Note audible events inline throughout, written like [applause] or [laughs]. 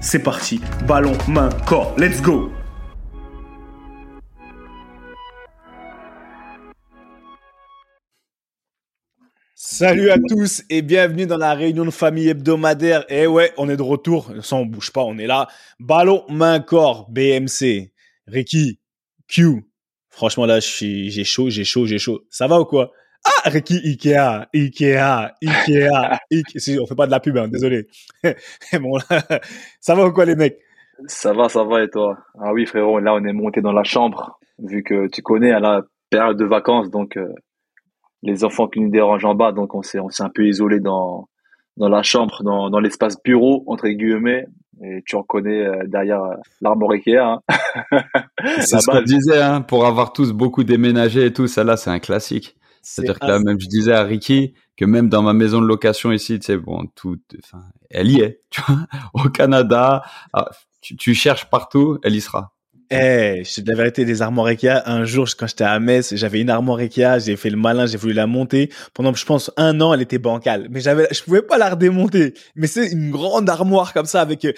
c'est parti. Ballon, main, corps. Let's go Salut à tous et bienvenue dans la réunion de famille hebdomadaire. Et ouais, on est de retour. Ça, on bouge pas, on est là. Ballon, main, corps, BMC. Ricky, Q. Franchement, là, j'ai chaud, j'ai chaud, j'ai chaud. Ça va ou quoi? Ah, Ricky, Ikea, Ikea, Ikea, [laughs] Ikea. on fait pas de la pub, hein, désolé. [laughs] bon, ça va ou quoi, les mecs? Ça va, ça va, et toi? Ah oui, frérot, là, on est monté dans la chambre, vu que tu connais, à la période de vacances, donc euh, les enfants qui nous dérangent en bas, donc on s'est, on s'est un peu isolé dans, dans la chambre, dans, dans l'espace bureau, entre guillemets. Et tu reconnais euh, derrière euh, l'armoire Ikea. Hein. [laughs] c'est ce qu'on disait, hein, pour avoir tous beaucoup déménagé et tout, ça là, c'est un classique. C'est-à-dire que là, même je disais à Ricky que même dans ma maison de location ici, tu sais, bon, tout, enfin, elle y est, tu vois, [laughs] au Canada, ah, tu, cherches partout, elle y sera. Eh, c'est de la vérité des armoires Ikea. Un jour, quand j'étais à Metz, j'avais une armoire Ikea, j'ai fait le malin, j'ai voulu la monter. Pendant, je pense, un an, elle était bancale. Mais j'avais, je pouvais pas la redémonter. Mais c'est une grande armoire comme ça avec, euh,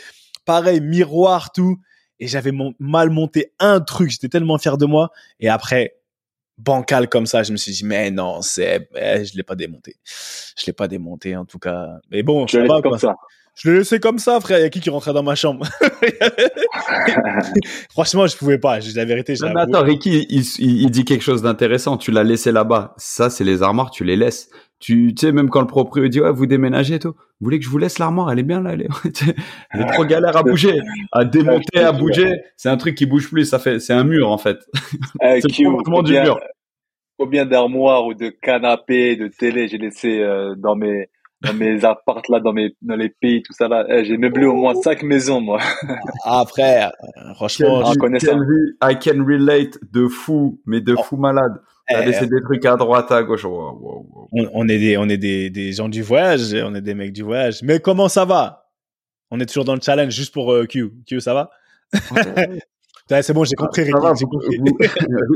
pareil, miroir, tout. Et j'avais mal monté un truc. J'étais tellement fier de moi. Et après, bancal comme ça, je me suis dit mais non, c'est eh, je l'ai pas démonté. Je l'ai pas démonté en tout cas. Mais bon, je pas comme ça. Je l'ai laissé comme ça, frère. Il y a qui qui rentrait dans ma chambre? [laughs] Franchement, je pouvais pas. J'ai la vérité. Non, mais attends, Ricky, il, il, dit quelque chose d'intéressant. Tu l'as laissé là-bas. Ça, c'est les armoires. Tu les laisses. Tu, sais, même quand le propriétaire dit ouais, vous déménagez et tout. Vous voulez que je vous laisse l'armoire? Elle est bien là. Elle est, [laughs] elle est trop galère à bouger, à démonter, à bouger. C'est un truc qui bouge plus. Ça fait, c'est un mur en fait. Euh, [laughs] c'est le du mur combien d'armoires ou de canapés, de télé j'ai laissé euh, dans mes dans mes appartes là, dans mes dans les pays, tout ça là. Eh, j'ai meublé au moins cinq maisons moi. [laughs] ah frère, franchement, je connais ça. I can relate de fou, mais de oh. fou malade. T'as eh, laissé des trucs à droite, à gauche. On, est des on est des, des gens du voyage, on est des mecs du voyage. Mais comment ça va? On est toujours dans le challenge juste pour euh, Q. Q, ça va? [laughs] C'est bon, j'ai compris,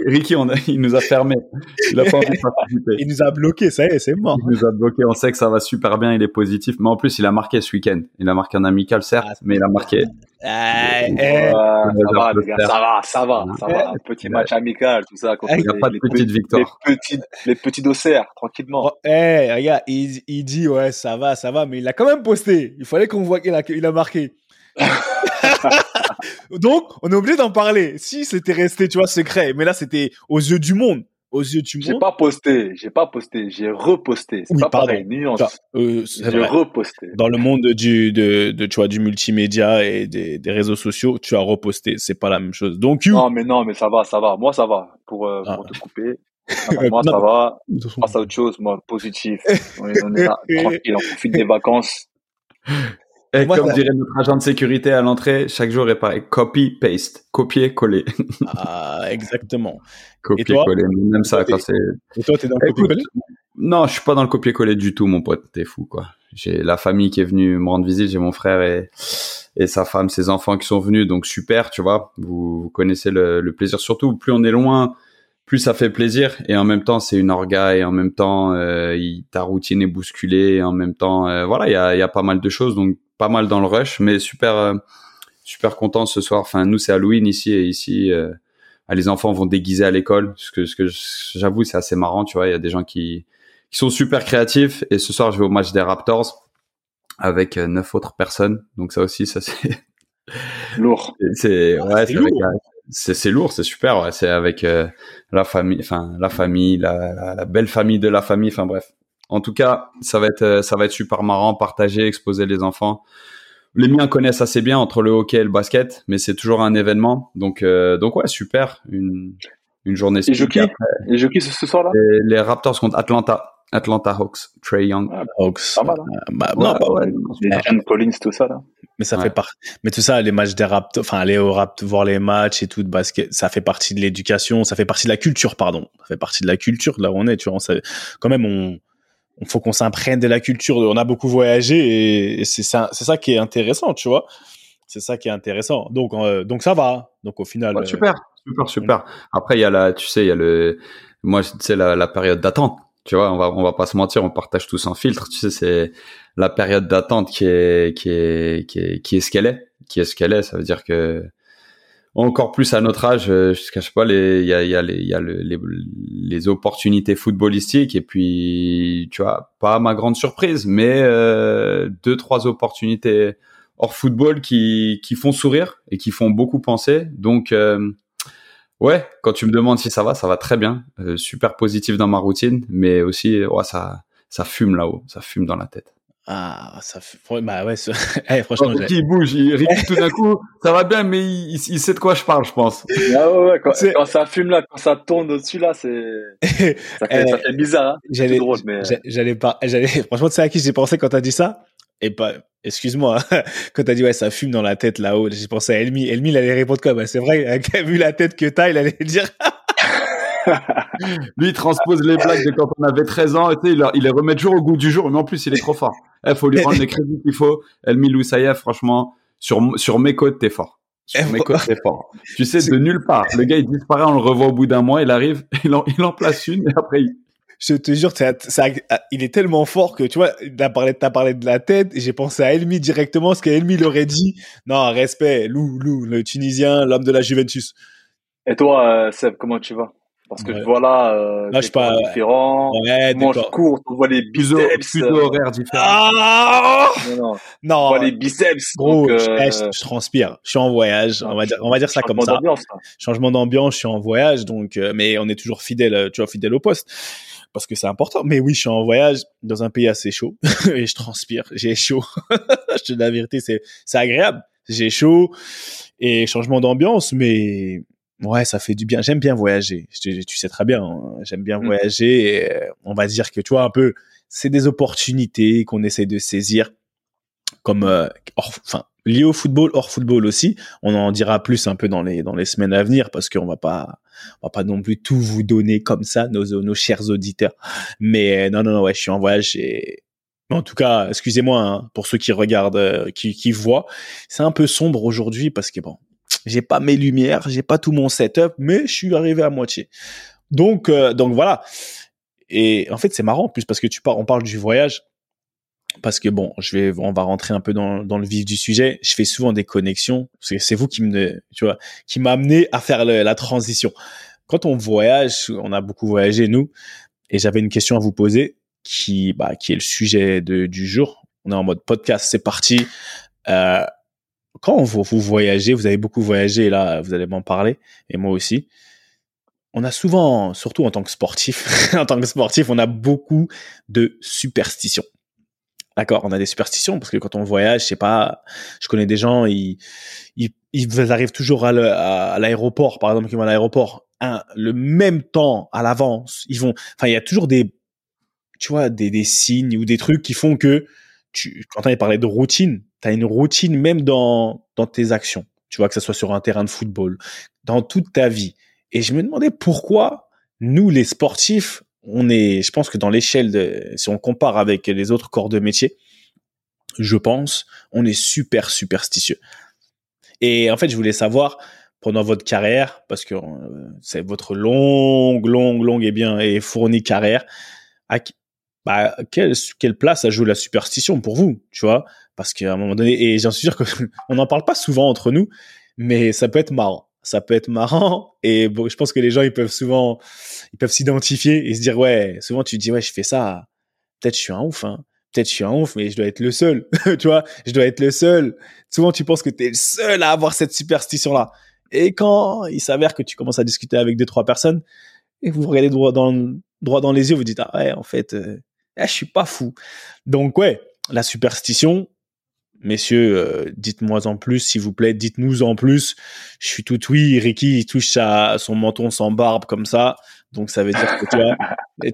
Ricky. il nous a fermé. Il, a pas il nous a bloqué, ça y est, c'est mort. Il nous a bloqué. On sait que ça va super bien, il est positif. Mais en plus, il a marqué ce week-end. Il a marqué un amical, certes, ah, mais il a marqué. Eh, eh. ça, va, les gars, ça va, ça va, ça va. Un petit match amical, tout ça. Il n'y a pas de petite victoire. Les petits, les petits dossiers, tranquillement. Oh, eh, regarde, il, il dit, ouais, ça va, ça va, mais il a quand même posté. Il fallait qu'on voit qu'il a, il a marqué. [laughs] Donc, on est obligé d'en parler. Si c'était resté, tu vois, secret, mais là, c'était aux yeux du monde. Aux yeux du monde. J'ai pas posté, j'ai pas posté, j'ai reposté. C'est pas pareil, nuance. Euh, j'ai reposté. Dans le monde du, de, de, tu vois, du multimédia et des, des réseaux sociaux, tu as reposté. C'est pas la même chose. Donc, you... Non, mais non, mais ça va, ça va. Moi, ça va. Pour, euh, pour ah. te couper. [laughs] moi, ça va. Passe à autre chose, moi, positif. on est, on est là, [laughs] tranquille, on profite des vacances. [laughs] Et comme dirait notre agent de sécurité à l'entrée, chaque jour est pareil. Copy, paste. Copier, coller. ah, exactement. [laughs] Copier, coller. Même ça, quand c'est. Et toi, t'es dans le copier-coller? Non, je suis pas dans le copier-coller du tout, mon pote. T'es fou, quoi. J'ai la famille qui est venue me rendre visite. J'ai mon frère et, et sa femme, ses enfants qui sont venus. Donc, super, tu vois. Vous, connaissez le, le plaisir. Surtout, plus on est loin, plus ça fait plaisir et en même temps c'est une orga et en même temps euh, ta routine est bousculée et en même temps euh, voilà il y a, y a pas mal de choses donc pas mal dans le rush mais super euh, super content ce soir enfin nous c'est Halloween ici et ici les enfants vont déguiser à l'école. Ce que, ce que j'avoue, c'est assez marrant, tu vois. Il y a des gens qui, qui sont super créatifs. Et ce soir, je vais au match des Raptors avec euh, neuf autres personnes. Donc ça aussi, ça c'est [laughs] lourd. C'est ouais, c'est c'est lourd, c'est super. Ouais. C'est avec euh, la famille, enfin la famille, la, la, belle famille de la famille. Enfin bref. En tout cas, ça va être euh, ça va être super marrant, partager, exposer les enfants. Les miens connaissent assez bien entre le hockey et le basket, mais c'est toujours un événement. Donc donc ouais, super. Une une journée. Et qui Et qui ce soir là les Raptors contre Atlanta. Atlanta Hawks, Trey Young. Ah, Hawks. Pas mal. Hein. bah, non, pas ouais. Les John Collins, tout ça, là. Mais ça fait partie. Mais tout ça, les matchs des Raptors, enfin, aller au Raptors, voir les matchs et tout de basket, ça fait partie de l'éducation, ça fait partie de la culture, pardon. Ça fait partie de la culture, là où on est, tu vois. quand même, on, on faut qu'on s'imprègne de la culture. On a beaucoup voyagé et, c'est ça, c'est ça qui est intéressant, tu vois. C'est ça qui est intéressant. Donc, euh, donc ça va. Donc, au final. Ouais, super, super, super. Après, il y a la, tu sais, il y a le, moi, tu sais, la, la période d'attente tu vois, on va on va pas se mentir, on partage tout sans filtre. Tu sais, c'est la période d'attente qui est qui est qui est qui est ce qu'elle est, qui est ce qu'elle est. Ça veut dire que encore plus à notre âge, euh, je ne cache pas, il y a y a les y a les, les opportunités footballistiques et puis tu vois pas ma grande surprise, mais euh, deux trois opportunités hors football qui qui font sourire et qui font beaucoup penser. Donc euh, Ouais, quand tu me demandes si ça va, ça va très bien. Euh, super positif dans ma routine, mais aussi, ouais, ça, ça fume là-haut, ça fume dans la tête. Ah, ça. Bah ouais, hey, [laughs] franchement. Oh, il bouge, il rit tout d'un coup. Ça va bien, mais il, il, sait de quoi je parle, je pense. Ah ouais, ouais quand, quand, ça fume là, quand ça tourne au-dessus là, c'est. [laughs] Ça fait, ça fait bizarre, hein. J'allais, mais... j'allais pas, j'allais, [laughs] franchement, tu sais à qui j'ai pensé quand t'as dit ça? Et pas, excuse-moi, quand t'as dit ouais ça fume dans la tête là-haut, j'ai pensé à Elmi. Elmi, il allait répondre quoi bah, C'est vrai, vu la tête que t'as, il allait dire. [laughs] Lui, il transpose les blagues de quand on avait 13 ans, et il, il les remet toujours au goût du jour, mais en plus, il est trop fort. Il eh, faut lui rendre les crédits qu'il faut. Elmi Loussaïef, franchement, sur, sur mes côtes, t'es fort. Sur eh, mes côtes, t'es fort. Tu sais, de nulle part. Le gars, il disparaît, on le revoit au bout d'un mois, il arrive, [laughs] il en, il en place une, et après, il, je te jure, ça, il est tellement fort que tu vois, t'as parlé, as parlé de la tête et j'ai pensé à Elmi directement, ce qu'Elmi l'aurait dit. Non, respect, Lou, Lou, le Tunisien, l'homme de la Juventus. Et toi, euh, Seb, comment tu vas? Parce que voilà, euh, là, je pas différent. Ouais, mange court, on voit les biceps. Plus horaires différents. Ah non, non. non. On voit les biceps. Gros, donc, euh... je, je, transpire. Je suis en voyage. on va dire, on va dire ça comme ça. Changement d'ambiance. Je suis en voyage, donc, euh, mais on est toujours fidèle, tu vois, fidèle au poste parce que c'est important. Mais oui, je suis en voyage dans un pays assez chaud [laughs] et je transpire, j'ai chaud. [laughs] je te dis la vérité, c'est c'est agréable. J'ai chaud et changement d'ambiance, mais ouais, ça fait du bien. J'aime bien voyager. Tu, sais très bien, hein. j'aime bien mm. voyager. Et euh, on va dire que tu vois un peu, c'est des opportunités qu'on essaie de saisir comme euh, enfin lié au football, hors football aussi. On en dira plus un peu dans les dans les semaines à venir parce qu'on va pas on va pas non plus tout vous donner comme ça nos nos chers auditeurs. Mais non non non ouais, je suis en voyage et en tout cas, excusez-moi hein, pour ceux qui regardent, euh, qui, qui voient, c'est un peu sombre aujourd'hui parce que bon, j'ai pas mes lumières, j'ai pas tout mon setup, mais je suis arrivé à moitié. Donc euh, donc voilà. Et en fait, c'est marrant en plus parce que tu parles, on parle du voyage parce que bon, je vais, on va rentrer un peu dans, le vif du sujet. Je fais souvent des connexions. C'est vous qui me, tu vois, qui m'a amené à faire la transition. Quand on voyage, on a beaucoup voyagé nous, et j'avais une question à vous poser qui, bah, qui est le sujet de, du jour. On est en mode podcast, c'est parti. Euh, quand vous, voyagez, vous avez beaucoup voyagé, là, vous allez m'en parler, et moi aussi. On a souvent, surtout en tant que sportif, [laughs] en tant que sportif, on a beaucoup de superstitions. D'accord, on a des superstitions parce que quand on voyage, je sais pas, je connais des gens, ils, ils, ils arrivent toujours à l'aéroport, par exemple, qui vont à l'aéroport, le même temps à l'avance. Ils vont, enfin, il y a toujours des, tu vois, des, des signes ou des trucs qui font que tu, quand on parlé de routine, tu as une routine même dans, dans tes actions. Tu vois, que ce soit sur un terrain de football, dans toute ta vie. Et je me demandais pourquoi nous, les sportifs, on est, je pense que dans l'échelle si on compare avec les autres corps de métier, je pense, on est super superstitieux. Et en fait, je voulais savoir pendant votre carrière, parce que euh, c'est votre longue, longue, longue et bien et fournie carrière, bah, quelle, quelle place a joué la superstition pour vous, tu vois? Parce qu'à un moment donné, et j'en suis sûr qu'on [laughs] n'en parle pas souvent entre nous, mais ça peut être marrant ça peut être marrant. Et bon, je pense que les gens, ils peuvent souvent, ils peuvent s'identifier et se dire, ouais, souvent tu dis, ouais, je fais ça. Peut-être je suis un ouf, hein. Peut-être je suis un ouf, mais je dois être le seul. [laughs] tu vois, je dois être le seul. Souvent, tu penses que tu es le seul à avoir cette superstition-là. Et quand il s'avère que tu commences à discuter avec deux, trois personnes, et vous regardez droit dans, droit dans les yeux, vous dites, ah ouais, en fait, euh, eh, je suis pas fou. Donc ouais, la superstition, messieurs, euh, dites-moi en plus, s'il vous plaît, dites-nous en plus. Je suis tout oui, Ricky, il touche à son menton sans barbe comme ça. Donc ça veut dire que tu vois,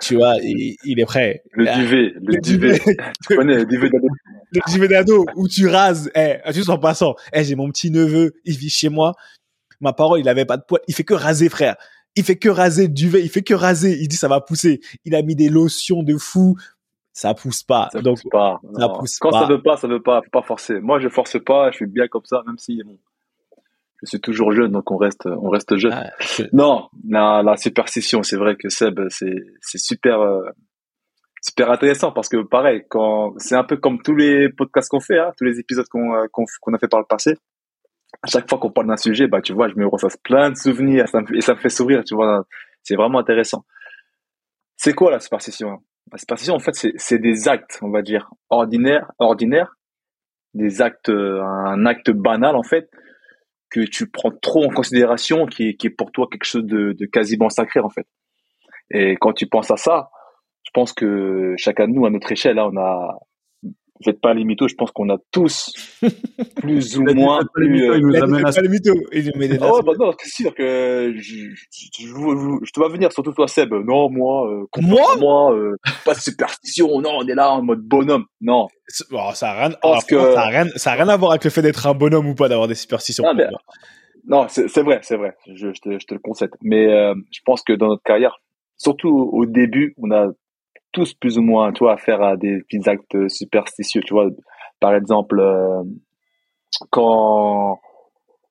tu vois, il, est prêt. Le duvet, le, duvet. tu connais le duvet d'ado? Le duvet d'ado où tu rases. Eh, juste en passant. Eh, j'ai mon petit neveu, il vit chez moi. Ma parole, il avait pas de poids. Il fait que raser, frère. Il fait que raser duvet. Il fait que raser. Il dit ça va pousser. Il a mis des lotions de fou ça pousse pas. Ça Donc, pousse pas. Ça pousse Quand pas. ça veut pas, ça veut pas. Faut pas forcer. Moi, je force pas. Je suis bien comme ça, même si bon, je suis toujours jeune, donc on reste, on reste jeune. Ah, Non, la, la superstition, c'est vrai que Seb, c'est, c'est super, euh, super intéressant parce que pareil, quand c'est un peu comme tous les podcasts qu'on fait, hein, tous les épisodes qu'on, euh, qu'on, qu'on a fait par le passé. À chaque fois qu'on parle d'un sujet, bah tu vois, je me ressasse plein de souvenirs, et ça me fait sourire, tu vois. C'est vraiment intéressant. C'est quoi la superstition hein? La superstition, en fait, c'est, des actes, on va dire, ordinaires, ordinaires, des actes, euh, un acte banal en fait, que tu prends trop en considération, qui est, pour toi quelque chose de, quasiment sacré en fait. Et quand tu penses à ça, je pense que chacun de nous, à notre échelle, là, on a, faites pas les mythos, je pense qu'on a tous [laughs] plus ou moins faites pas les mythos, euh, il nous a dit, pas. Il met des Oh, bah non, c'est sûr que je, je, je, je- je te vois venir, surtout toi, Seb. Non, moi, euh, Moi moi, euh, pas de superstition. Non, on est là en mode bonhomme. Non. Ça a rien, alors, que- ça a rien, ça a rien à voir avec le fait d'être un bonhomme ou pas, d'avoir des superstitions. Ah, mais-. Non, c'est c'est vrai, c'est vrai. Je, je, te, je te le concède. Mais euh, je pense que dans notre carrière, surtout au début, on a tous plus ou moins, tu vois, affaire à des petits actes superstitieux. Tu vois, par exemple, euh, quand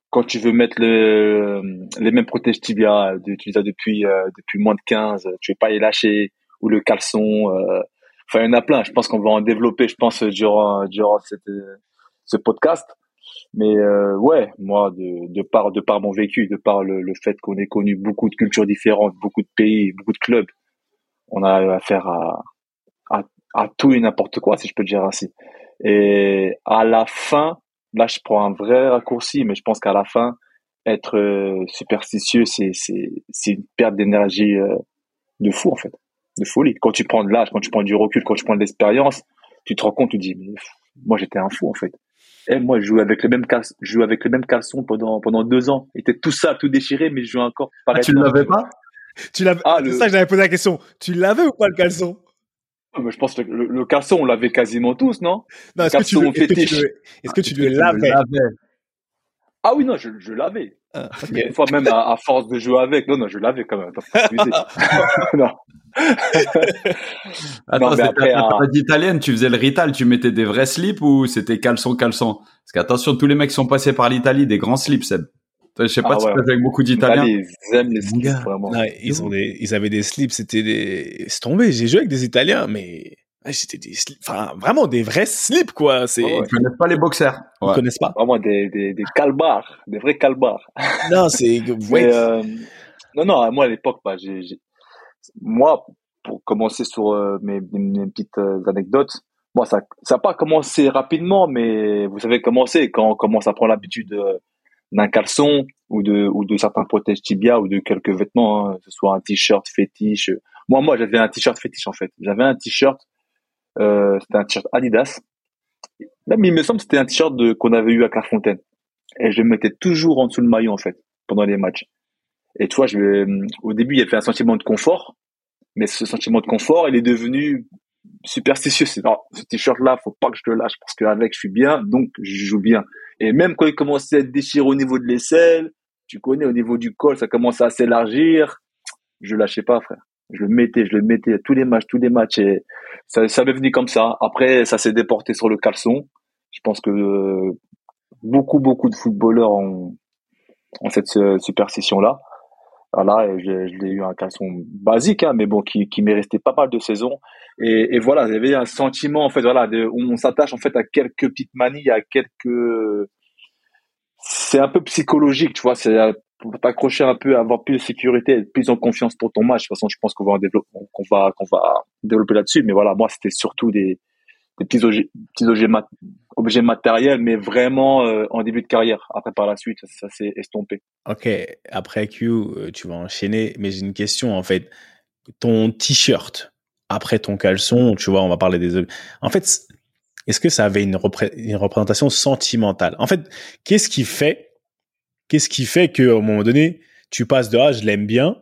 quand tu veux mettre le, les mêmes protèges tibia, de- tu les as depuis euh, depuis moins de 15, tu veux pas les lâcher ou le caleçon. euh, Enfin, il y en a plein. Je pense qu'on va en développer. Je pense durant durant cette, ce podcast. Mais euh, ouais, moi, de, de par de par mon vécu, de par le, le fait qu'on ait connu beaucoup de cultures différentes, beaucoup de pays, beaucoup de clubs, on a affaire à à, à tout et n'importe quoi, si je peux dire ainsi. Et à la fin, là, je prends un vrai raccourci, mais je pense qu'à la fin, être euh, superstitieux, c'est c'est c'est une perte d'énergie euh, de fou en fait, de folie. Quand tu prends de l'âge, quand tu prends du recul, quand tu prends de l'expérience, tu te rends compte, tu te dis mais pff, moi j'étais un fou en fait. Et moi, je jouais avec le même cal- je jouais avec le même caleçon pendant pendant deux ans. Il était tout ça, tout déchiré, mais je jouais encore. Ah, tu ne l'avais pas? Tu l'avais, Ah, le- ça que j'avais posé la question. Tu l'avais ou pas le caleçon? Ah, mais je pense que le, le caleçon, on l'avait quasiment tous, non? Non, est-ce que tu, Caleçon le- est-ce que tu fétiche. le, est-ce que tu le Tu lavais? l'avais? Ah oui, non, je, je l'avais. Ah. Des fois même à, à force de jouer avec. Non, non, je l'avais quand même. [laughs] [laughs] Attends, non. Attends, mais après, période italienne, tu faisais le rital, tu mettais des vrais slips ou c'était caleçon, caleçon? Parce qu'attention, tous les mecs qui sont passés par l'Italie, des grands slips, Seb. Je sais pas Ah si ouais. tu avec beaucoup d'Italiens. Ils aiment les slips, gars. vraiment. Non, ils ont des, ils avaient des slips, c'était des, c'est tombé. J'ai joué avec des Italiens, mais ouais, c'était des slips, enfin, vraiment des vrais slips, quoi. C'est, Ah ouais. Ils connaissent pas les boxers. ils Ouais. connaissent pas. Vraiment des, des, des calbars, des vrais calbars. [laughs] Non, c'est, [laughs] euh, non, non, moi à l'époque, bah, j'ai, moi, pour commencer sur euh, mes, mes petites euh, anecdotes, moi, ça ça n'a pas commencé rapidement, mais vous savez comment c'est quand on commence à prendre l'habitude euh, d'un caleçon ou de ou de certains protèges tibia ou de quelques vêtements, hein, que ce soit un t-shirt fétiche. Moi, moi, j'avais un t-shirt fétiche en fait. J'avais un t-shirt, euh, c'était un t-shirt Adidas. Même il me semble c'était un t-shirt qu'on avait eu à Clairefontaine. Et je le mettais toujours en dessous le maillot en fait pendant les matchs. Et tu vois, je, vais- au début, il y avait un sentiment de confort, mais ce sentiment de confort, il est devenu superstitieux. C'est ce t-shirt-là, faut pas que je le lâche parce qu'avec, je suis bien, donc je joue bien. Et même quand il commençait à être déchiré au niveau de l'aisselle, tu connais, au niveau du col, ça commençait à s'élargir. Je lâchais pas, frère. Je le mettais, je le mettais tous les matchs, tous les matchs. Et ça, ça m'est venu comme ça. Après, ça s'est déporté sur le caleçon. Je pense que beaucoup, beaucoup de footballeurs ont, ont cette euh, superstition-là. Voilà, et je, je l'ai eu un caleçon basique, hein, mais bon, qui, qui m'est resté pas mal de saisons. Et, et voilà, avait un sentiment, en fait, voilà, de, on s'attache en fait à quelques petites manies, à quelques. C'est un peu psychologique, tu vois. C'est pour t'accrocher un peu, avoir plus de sécurité, être plus en confiance pour ton match. De toute façon, je pense qu'on va qu'on va, qu'on va développer là-dessus. Mais voilà, moi, c'était surtout des, des petits objets, petits objets, objets matériels, mais vraiment euh, en début de carrière. Après, par la suite, ça, s'est estompé. Ok, après Q, euh, tu vas enchaîner. Mais j'ai une question, en fait. Ton t-shirt, après ton caleçon, tu vois, on va parler des... En fait, est-ce que ça avait une, représentation sentimentale? En fait, qu'est-ce qui fait Qu'est-ce qui fait qu'à un moment donné, tu passes de ah je l'aime bien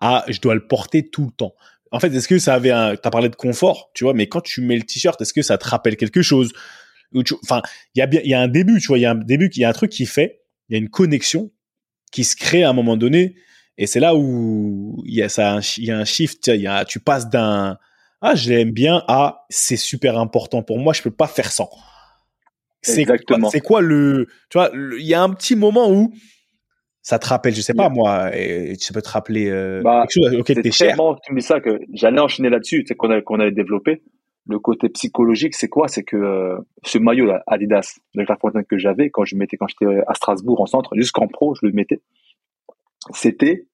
à je dois le porter tout le temps? En fait, est-ce que ça avait un, t'as parlé de confort, tu vois, mais quand tu mets le t-shirt, est-ce que ça te rappelle quelque chose? Enfin, il y a bien, il y a un début, tu vois, il y a un début, il y a un truc qui fait, il y a une connexion qui se crée à un moment donné, et c'est là où il y a ça, il y a un shift, il y a, tu passes d'un ah je l'aime bien à c'est super important pour moi, je peux pas faire sans. C'est quoi, c'est quoi le, tu vois, il y a un petit moment où ça te rappelle, je sais pas moi, et tu peux te rappeler euh, bah, quelque chose auquel t'es cher. tu me dis ça que j'allais enchaîner là-dessus, c'est qu'on qu'on avait développé. Le côté psychologique, c'est quoi? C'est que euh, ce maillot là, Adidas de la Fontaine que j'avais quand je mettais quand j'étais à Strasbourg en centre, jusqu'en pro, je le mettais. C'était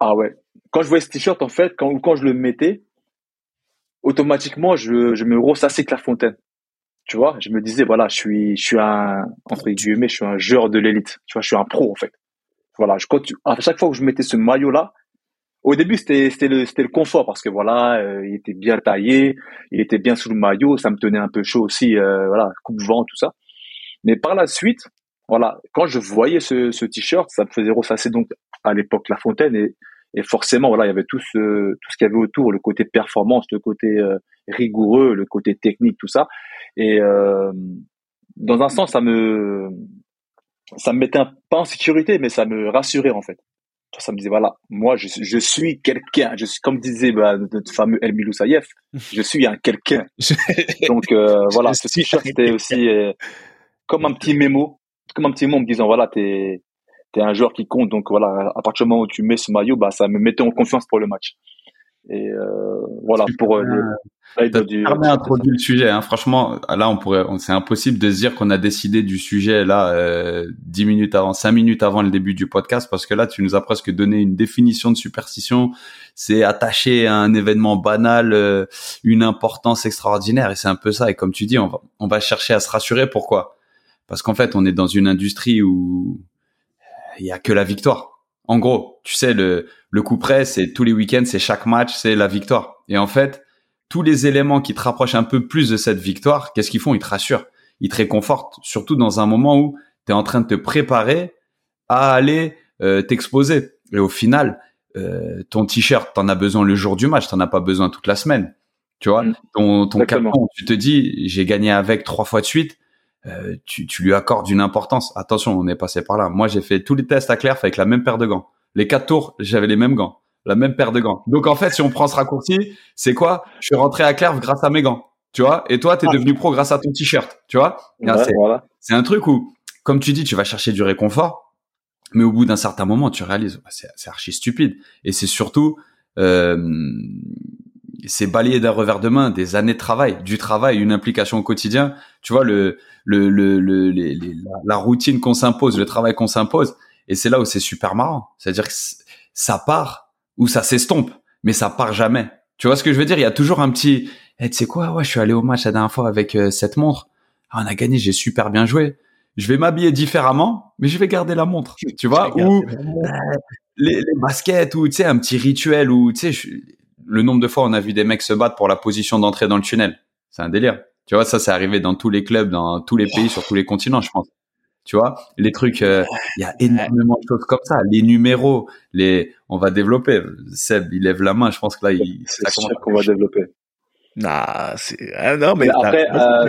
ah ouais. Quand je voyais ce t-shirt en fait, quand quand je le mettais, automatiquement je, je me ressassais Clairefontaine tu vois, je me disais voilà, je suis je suis un entre guillemets, je suis un joueur de l'élite, tu vois, je suis un pro en fait. Voilà, je à chaque fois que je mettais ce maillot là, au début c'était le le confort parce que voilà, euh, il était bien taillé, il était bien sous le maillot, ça me tenait un peu chaud aussi euh, voilà, coupe vent tout ça. Mais par la suite, voilà, quand je voyais ce ce t-shirt, ça me faisait ressasser donc à l'époque La Fontaine et et forcément voilà, il y avait tout ce tout ce qu'il y avait autour, le côté performance, le côté euh, rigoureux, le côté technique, tout ça. Et euh, dans un sens, ça me ça me mettait pas en sécurité, mais ça me rassurait en fait. Ça me disait voilà, moi je, je suis quelqu'un. Je suis comme disait bah, notre fameux El Miloussaïef, je suis un quelqu'un. [laughs] [laughs] Donc euh, voilà, ce t-shirt c'était aussi euh, comme un petit mémo, comme un petit mot en me disant voilà t'es t'es un joueur qui compte. Donc voilà, à partir du moment où tu mets ce maillot, bah ça me mettait en confiance pour le match. Et euh, voilà pour euh, du, introduit le sujet. Hein. Franchement, là, on pourrait, c'est impossible de se dire qu'on a décidé du sujet là euh, 10 minutes avant, 5 minutes avant le début du podcast, parce que là, tu nous as presque donné une définition de superstition. C'est attaché à un événement banal, euh, une importance extraordinaire, et c'est un peu ça. Et comme tu dis, on va, on va chercher à se rassurer. Pourquoi? Parce qu'en fait, on est dans une industrie où il y a que la victoire. En gros, tu sais, le, le coup près, c'est tous les week-ends, c'est chaque match, c'est la victoire. Et en fait, tous les éléments qui te rapprochent un peu plus de cette victoire, qu'est-ce qu'ils font? Ils te rassurent, ils te réconfortent, surtout dans un moment où tu es en train de te préparer à aller euh, t'exposer. Et au final, euh, ton t-shirt, t'en as besoin le jour du match, t'en as pas besoin toute la semaine. Tu vois, mmh. ton, ton carton, tu te dis, j'ai gagné avec trois fois de suite. Euh, tu, tu, lui accordes une importance. Attention, on est passé par là. Moi, j'ai fait tous les tests à Claire avec la même paire de gants. Les quatre tours, j'avais les mêmes gants, la même paire de gants. Donc en fait, si on prend ce raccourci, c'est quoi? Je suis rentré à Claire grâce à mes gants, tu vois? Et toi, tu es ah. devenu pro grâce à ton t-shirt, tu vois? c'est un truc où, comme tu dis, tu vas chercher du réconfort, mais au bout d'un certain moment, tu réalises, bah, c'est archi stupide. Et c'est surtout, euh, c'est balayer d'un revers de main des années de travail, du travail, une implication au quotidien. Tu vois le le le, le la routine qu'on s'impose, le travail qu'on s'impose. Et c'est là où c'est super marrant. C'est-à-dire que ça part ou ça s'estompe, mais ça part jamais. Tu vois ce que je veux dire? Il y a toujours un petit. Eh, tu sais quoi? Ouais, je suis allé au match la dernière fois avec euh, cette montre. Ah, on a gagné, j'ai super bien joué. Je vais m'habiller différemment, mais je vais garder la montre. [laughs] Tu vois? Ou les, les, baskets ou tu sais un petit rituel ou tu sais le nombre de fois on a vu des mecs se battre pour la position d'entrée dans le tunnel. C'est un délire. Tu vois, ça, c'est arrivé dans tous les clubs, dans tous les pays, sur tous les continents, je pense. Tu vois, les trucs, euh, il y a énormément de choses comme ça. Les numéros, les, on va développer. Seb, il lève la main. Je pense que là, il, c'est sûr qu'on va développer. Nah, c'est, ah, non, mais, après, euh,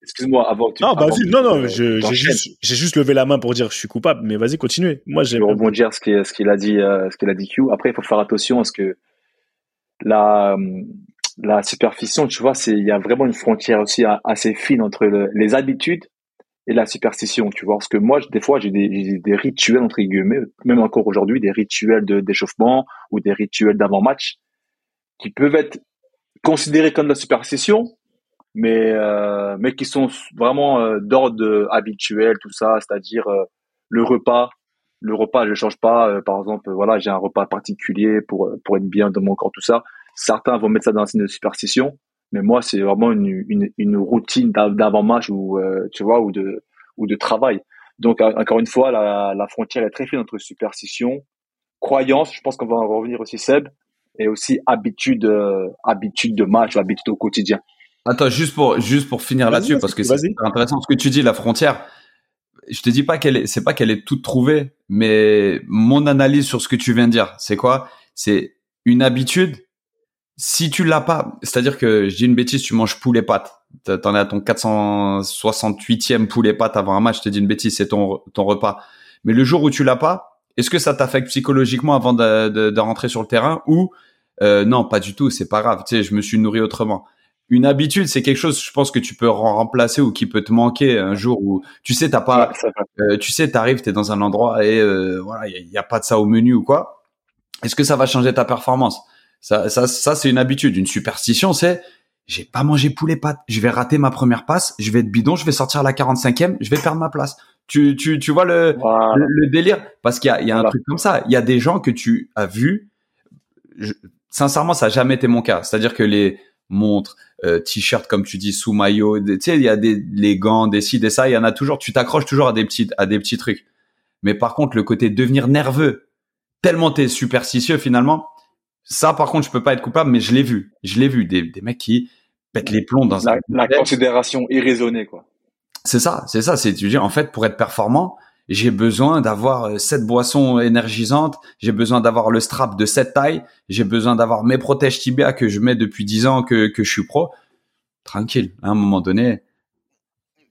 excuse-moi, avant que tu. Non, vas-y, non, non, j'ai juste, j'ai juste levé la main pour dire je suis coupable, mais vas-y, continue. Moi, j'ai. Je vais rebondir ce qu'il, ce qu'il a dit, euh, ce qu'il a dit Q. Après, il faut faire attention à ce que la, la superstition, tu vois, c'est il y a vraiment une frontière aussi assez fine entre les habitudes et la superstition, tu vois. Parce que moi, des fois, j'ai des, des, rituels entre guillemets, même encore aujourd'hui, des rituels de d'échauffement ou des rituels d'avant-match qui peuvent être considérés comme de la superstition, mais euh, mais qui sont vraiment euh, d'ordre habituel, tout ça, c'est-à-dire euh, le repas le repas, je change pas. Euh, par exemple, voilà, j'ai un repas particulier pour pour être bien dans mon corps, tout ça. Certains vont mettre ça dans un signe de superstition, mais moi, c'est vraiment une, une, une routine d'avant-match ou tu vois ou de ou de travail. Donc encore une fois, la, la frontière est très fine entre superstition, croyance. Je pense qu'on va en revenir aussi Seb et aussi habitude habitude de match, habitude au quotidien. Attends, juste pour juste pour finir là-dessus parce que c'est intéressant ce que tu dis, la frontière je te dis pas qu'elle est, c'est pas qu'elle est toute trouvée, mais mon analyse sur ce que tu viens de dire, c'est quoi? C'est une habitude. Si tu l'as pas, c'est-à-dire que je dis une bêtise, tu manges poulet pâtes, t'en es à ton 468e poulet pâtes avant un match, je te dis une bêtise, c'est ton ton repas. Mais le jour où tu l'as pas, est-ce que ça t'affecte psychologiquement avant de, de, de, rentrer sur le terrain ou euh, non, pas du tout, c'est pas grave. Tu sais, je me suis nourri autrement une habitude, c'est quelque chose, je pense que tu peux remplacer ou qui peut te manquer un jour où tu sais t'as pas, euh, tu sais t'arrives, t'es dans un endroit et euh, voilà, il y, a, pas de ça au menu ou quoi. Est-ce que ça va changer ta performance? Ça, ça, ça c'est une habitude, une superstition, c'est j'ai pas mangé poulet pâtes, je vais rater ma première passe, je vais être bidon, je vais sortir à la 45e, je vais perdre ma place. Tu, tu, tu vois le, le, délire? Parce qu'il y a, il y a un truc comme ça. Il y a des gens que tu as vus. sincèrement, ça n'a jamais été mon cas. C'est-à-dire que les montres, euh, t-shirt comme tu dis sous maillot, tu sais il y a des les gants, des ci, des ça, il y en a toujours, tu t'accroches toujours à des petits à des petits trucs. Mais par contre le côté devenir nerveux, tellement t'es superstitieux finalement, ça par contre je peux pas être coupable mais je l'ai vu, je l'ai vu des des mecs qui pètent les plombs dans la, un la considération irraisonnée quoi. C'est ça, c'est ça, c'est tu dis en fait pour être performant, j'ai besoin d'avoir euh, cette boisson énergisante, j'ai besoin d'avoir le strap de cette taille, j'ai besoin d'avoir mes protèges tibia que je mets depuis 10 ans que, que je suis pro. Tranquille, à un moment donné.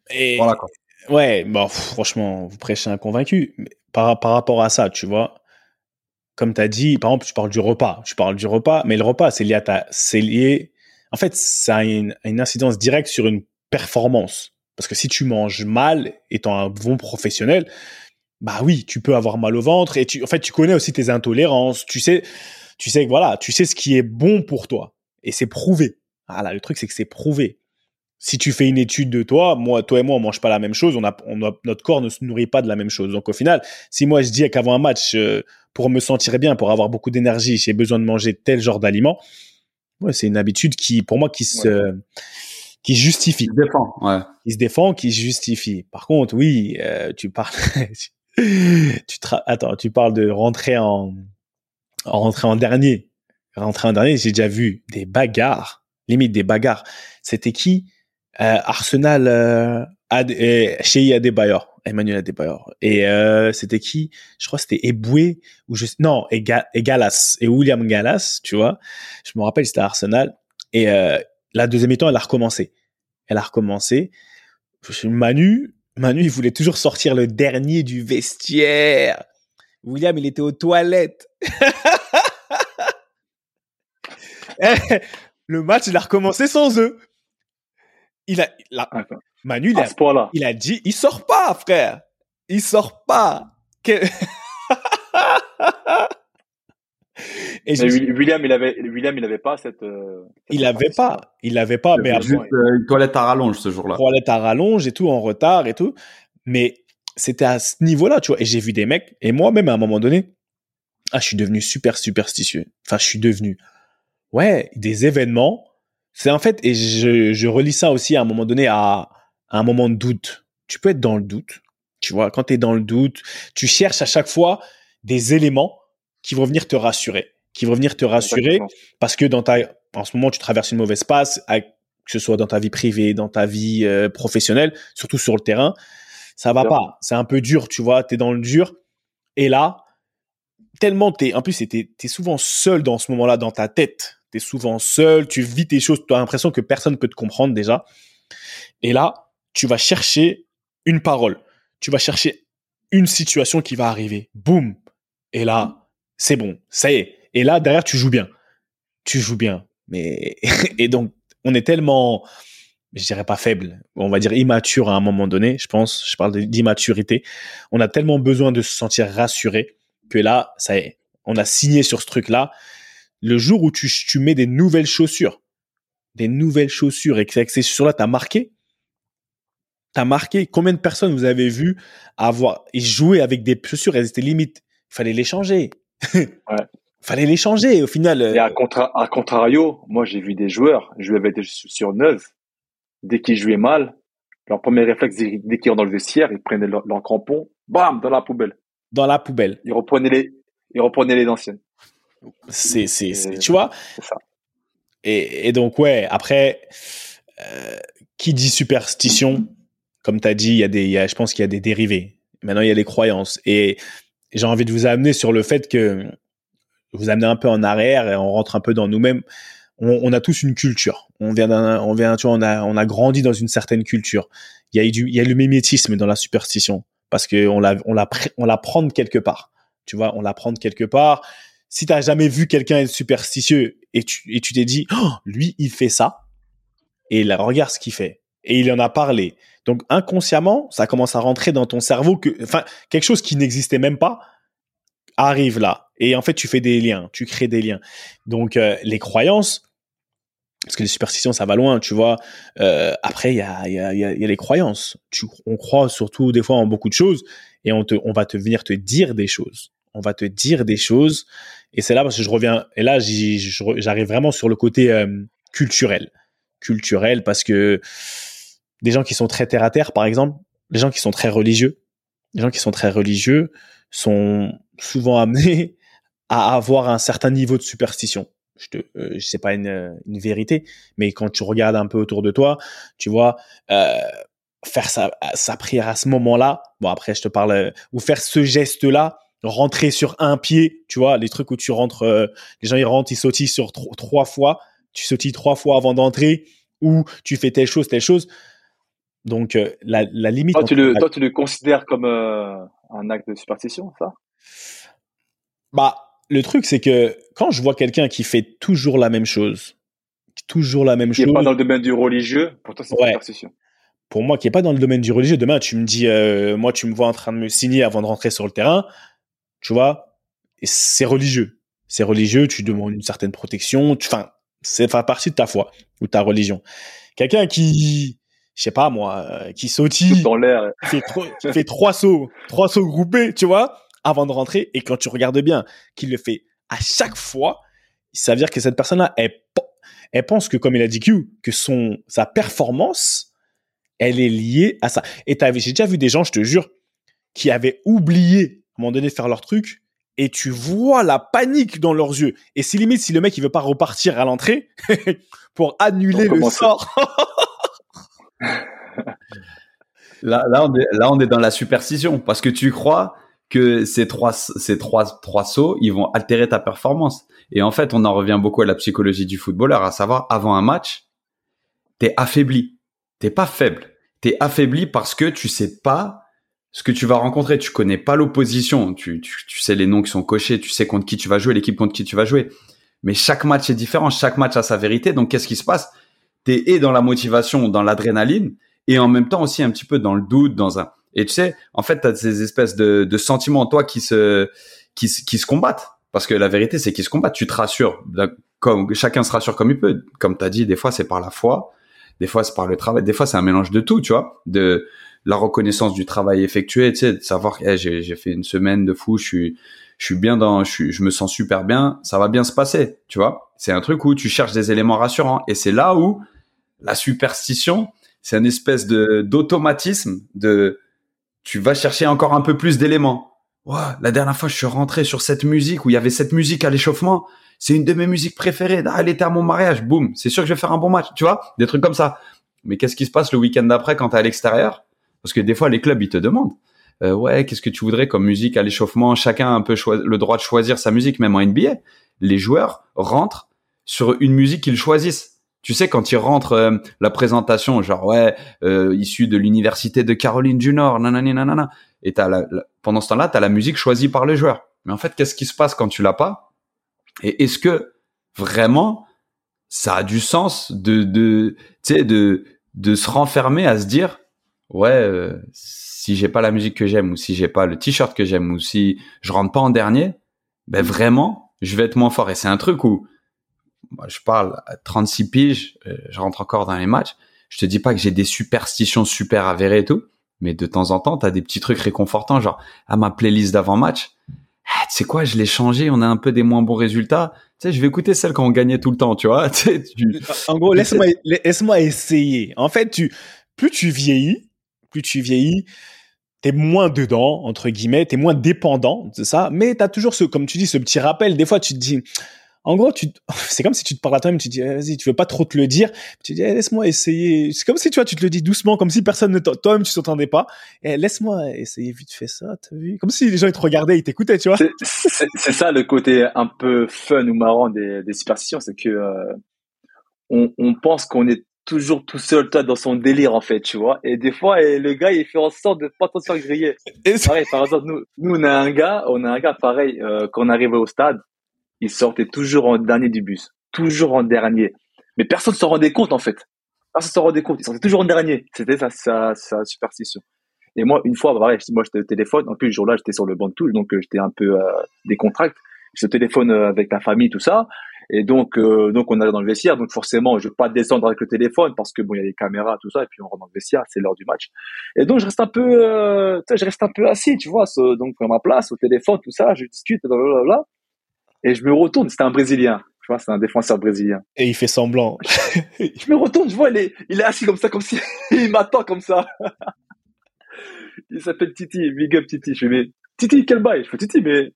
Et voilà quoi. Ouais, bon, franchement, vous prêchez un convaincu. par, par rapport à ça, tu vois, comme tu as dit, par exemple, tu parles du repas, tu parles du repas, mais le repas, c'est lié à ta, c'est lié, en fait, ça a une, une incidence directe sur une performance. Parce que si tu manges mal, étant un bon professionnel, bah oui, tu peux avoir mal au ventre et en fait, tu connais aussi tes intolérances. Tu sais, tu sais que voilà, tu sais ce qui est bon pour toi et c'est prouvé. Voilà, le truc c'est que c'est prouvé. Si tu fais une étude de toi, moi, toi et moi, on mange pas la même chose. On a, on notre corps ne se nourrit pas de la même chose. Donc au final, si moi je dis qu'avant un match, euh, pour me sentir bien, pour avoir beaucoup d'énergie, j'ai besoin de manger tel genre d'aliments, c'est une habitude qui, pour moi, qui se, qui justifie. Qui se défend, ouais. Qui se défend, qui justifie. Par contre, oui, euh, tu parles, [laughs] tu attends, tu parles de rentrer en, en rentrer en dernier. Rentrer en dernier, j'ai déjà vu des bagarres, limite des bagarres. C'était qui? Euh, Arsenal euh, Ad, chez Adebayor, Emmanuel Adebayor. Et euh, c'était qui? Je crois que c'était Eboué ou je non, et, et Galas et William Galas, tu vois. Je me rappelle, c'était Arsenal. Et euh, la deuxième mi-temps, elle a recommencé. Elle a recommencé. Manu, Manu, il voulait toujours sortir le dernier du vestiaire. William, il était aux toilettes. [laughs] le match, il a recommencé sans eux. Il a, Manu, il a, il a dit, il sort pas, frère. Il sort pas. [laughs] Et William, il avait, William, il avait pas cette. Euh, il avait pas, il avait pas, mais juste euh, une toilette à rallonge ce jour-là. Toilette à rallonge et tout en retard et tout, mais c'était à ce niveau-là, tu vois. Et j'ai vu des mecs et moi-même à un moment donné, ah, je suis devenu super superstitieux. Enfin, je suis devenu, ouais, des événements. C'est en fait, et je, je relis ça aussi à un moment donné à, à un moment de doute. Tu peux être dans le doute, tu vois. Quand tu es dans le doute, tu cherches à chaque fois des éléments qui vont venir te rassurer, qui vont venir te rassurer parce que dans ta, en ce moment, tu traverses une mauvaise passe, que ce soit dans ta vie privée, dans ta vie euh, professionnelle, surtout sur le terrain, ça va pas. C'est un peu dur, tu vois, tu es dans le dur. Et là, tellement t'es, en plus, t'es, es souvent seul dans ce moment-là, dans ta tête. Tu es souvent seul, tu vis tes choses, tu as l'impression que personne peut te comprendre déjà. Et là, tu vas chercher une parole. Tu vas chercher une situation qui va arriver. Boum. Et là, c'est bon, ça y est. Et là, derrière, tu joues bien. Tu joues bien. Mais, [laughs] et donc, on est tellement, je dirais pas faible, on va dire immature à un moment donné, je pense, je parle d'immaturité. On a tellement besoin de se sentir rassuré que là, ça on a signé sur ce truc-là. Le jour où tu, tu mets des nouvelles chaussures, des nouvelles chaussures et que ces chaussures-là t'as marqué, t'a marqué Combien de personnes vous avez vu avoir et jouer avec des chaussures Elles étaient limites. Il fallait les changer. [laughs] Ouais. Fallait les changer. Au final, Et euh, à, contra à contrario, moi j'ai vu des joueurs jouer avec des chaussures neuves. Dès qu'ils jouaient mal, leur premier réflexe, dès qu'ils rentrent dans le vestiaire, ils prenaient leurs leur crampons, bam, dans la poubelle. dans la poubelle. Ils reprenaient les, ils reprenaient les anciennes. C'est, c'est, Et- tu vois? Ça. Et, et donc ouais, après, euh, qui dit superstition, comme tu as dit, il y a des, y a, je pense qu'il y a des dérivés. Maintenant, il y a les croyances. Et j'ai envie de vous amener sur le fait que vous amener un peu en arrière et on rentre un peu dans nous-mêmes. On, a tous une culture. On vient d'un, on vient, tu vois, on a, on a grandi dans une certaine culture. Il y a du, il y a le mimétisme dans la superstition parce que on la, on la, on la prend quelque part. Tu vois, on la prend quelque part. Si t'as jamais vu quelqu'un être superstitieux et tu, et tu t'es dit, oh, lui, il fait ça. Et là, regarde ce qu'il fait. Et il en a parlé. Donc, inconsciemment, ça commence à rentrer dans ton cerveau que, enfin, quelque chose qui n'existait même pas arrive là. Et en fait, tu fais des liens, tu crées des liens. Donc, euh, les croyances, parce que les superstitions, ça va loin, tu vois. Après, il y a, les croyances. On croit surtout des fois en beaucoup de choses et on, va te venir te dire des choses. On va te dire des choses. Et c'est là parce que je reviens, et là, j'arrive vraiment sur le côté euh, culturel. Culturel parce que des gens qui sont très terre à terre, par exemple, les gens qui sont très religieux, les gens qui sont très religieux sont souvent [laughs] amenés à avoir un certain niveau de superstition. Je te, euh, c'est pas une, une vérité, mais quand tu regardes un peu autour de toi, tu vois, euh, faire sa, sa prière à ce moment-là, bon après je te parle, euh, ou faire ce geste-là, rentrer sur un pied, tu vois, les trucs où tu rentres, euh, les gens ils rentrent, ils sautillent sur tro- trois fois, tu sautilles trois fois avant d'entrer, ou tu fais telle chose, telle chose. Donc euh, la, la limite. Toi, tu le, la- toi, tu le considères comme euh, un acte de superstition, ça? Bah, le truc, c'est que quand je vois quelqu'un qui fait toujours la même chose, toujours la même Qui chose, n'est pas dans le domaine du religieux, pour toi, c'est Ouais. une superstition. pour moi, qui est pas dans le domaine du religieux, demain, tu me dis, euh, moi, tu me vois en train de me signer avant de rentrer sur le terrain, tu vois, et c'est religieux. C'est religieux, tu demandes une certaine protection, enfin, c'est fait partie de ta foi ou ta religion. Quelqu'un qui, je sais pas moi, euh, qui sautille, Dans l'air. qui fait, qui fait trois sauts, trois sauts groupés, tu vois, avant de rentrer. Et quand tu regardes bien, qu'il le fait à chaque fois, ça veut dire que cette personne-là, elle, pe- elle pense que, comme il a dit Q, que son, sa performance, elle est liée à ça. Et j'ai déjà vu des gens, je te jure, qui avaient oublié, à un moment donné, de faire leur truc. Et tu vois la panique dans leurs yeux. Et c'est limite si le mec, il veut pas repartir à l'entrée [laughs] pour annuler le sort. [laughs] Là, là, on est, là, on est dans la superstition parce que tu crois que ces trois, ces trois, trois sauts, ils vont altérer ta performance. Et en fait, on en revient beaucoup à la psychologie du footballeur, à savoir, avant un match, t'es affaibli. T'es pas faible. T'es affaibli parce que tu sais pas ce que tu vas rencontrer. Tu connais pas l'opposition. Tu, tu, tu sais les noms qui sont cochés. Tu sais contre qui tu vas jouer, l'équipe contre qui tu vas jouer. Mais chaque match est différent. Chaque match a sa vérité. Donc, qu'est-ce qui se passe? T'es et dans la motivation, dans l'adrénaline, et en même temps aussi un petit peu dans le doute, dans un. Et tu sais, en fait, t'as ces espèces de, de sentiments en toi qui se, qui, qui se combattent. Parce que la vérité, c'est qu'ils se combattent. Tu te rassures, comme chacun se rassure comme il peut. Comme t'as dit, des fois c'est par la foi, des fois c'est par le travail, des fois c'est un mélange de tout, tu vois, de la reconnaissance du travail effectué, tu sais, de savoir que hey, j'ai j'ai fait une semaine de fou, je suis, je suis bien dans, je, suis, je me sens super bien, ça va bien se passer, tu vois. C'est un truc où tu cherches des éléments rassurants, et c'est là où la superstition, c'est une espèce de d'automatisme de tu vas chercher encore un peu plus d'éléments. La dernière fois, je suis rentré sur cette musique où il y avait cette musique à l'échauffement. C'est une de mes musiques préférées. Ah, elle était à mon mariage. Boum. C'est sûr que je vais faire un bon match. Tu vois? Des trucs comme ça. Mais qu'est-ce qui se passe le week-end d'après quand t'es à l'extérieur? Parce que des fois, les clubs, ils te demandent. Euh, ouais, qu'est-ce que tu voudrais comme musique à l'échauffement? Chacun a un peu le droit de choisir sa musique, même en NBA. Les joueurs rentrent sur une musique qu'ils choisissent. Tu sais, quand ils rentrent euh, la présentation, genre, ouais, euh, issu de l'université de Caroline du Nord, nanani, nanana. Et t'as la, pendant ce temps-là, tu as la musique choisie par le joueur. Mais en fait, qu'est-ce qui se passe quand tu l'as pas? Et est-ce que vraiment ça a du sens de, de, tu sais, de, de se renfermer à se dire, ouais, euh, si j'ai pas la musique que j'aime ou si j'ai pas le t-shirt que j'aime ou si je rentre pas en dernier, ben vraiment, je vais être moins fort. Et c'est un truc où je parle à 36 piges, euh, je rentre encore dans les matchs. je te dis pas que j'ai des superstitions super avérées et tout, mais de temps en temps, tu as des petits trucs réconfortants, genre, à ma playlist d'avant-match, ah, tu sais quoi, je l'ai changé, on a un peu des moins bons résultats. Tu sais, je vais écouter celle quand on gagnait tout le temps, tu vois. [laughs] En gros, laisse-moi essayer. En fait, tu plus tu vieillis, plus tu vieillis, t'es moins dedans entre guillemets, t'es moins dépendant de ça, mais t'as toujours ce, comme tu dis, ce petit rappel. Des fois, tu te dis, en gros, tu, [laughs] c'est comme si tu te parles à toi-même, tu te dis, eh, vas-y, tu veux pas trop te le dire. Tu te dis, eh, laisse-moi essayer. C'est comme si, tu vois, tu te le dis doucement, comme si personne ne toi-même, tu t'entendais pas. Eh, laisse-moi essayer vite fait ça, t'as vu? Comme si les gens, ils te regardaient, ils t'écoutaient, tu vois. C'est ça le côté un peu fun ou marrant des, des superstitions, c'est que, euh, on, on pense qu'on est toujours tout seul, toi, dans son délire, en fait, tu vois. Et des fois, et le gars, il fait en sorte de pas trop se faire griller. pareil, par exemple, nous, nous, on a un gars, on a un gars pareil, euh, quand on arrivait au stade, il sortait toujours en dernier du bus, toujours en dernier. Mais personne ne s'en rendait compte en fait. Personne ne s'en rendait compte. Il sortait toujours en dernier. C'était sa, sa, sa, superstition. Et moi, une fois, pareil, moi j'étais au téléphone. En plus, le jour-là, j'étais sur le banc de touche, donc euh, j'étais un peu euh, décontracté. Au téléphone euh, avec la famille, tout ça. Et donc, euh, donc on allait dans le vestiaire. Donc forcément, je vais pas descendre avec le téléphone parce que bon, il y a des caméras, tout ça. Et puis on rentre dans le vestiaire, c'est l'heure du match. Et donc je reste un peu, euh, je reste un peu assis, tu vois, donc à ma place au téléphone, tout ça. Je discute, blablabla. Et je me retourne, c'était un Brésilien. Je vois, c'est un défenseur brésilien. Et il fait semblant. [laughs] je me retourne, je vois, il est, il est assis comme ça, comme si [laughs] il m'attend comme ça. [laughs] il s'appelle Titi, big up Titi. Je fais, mais Titi, quel bail? Je fais, Titi, mais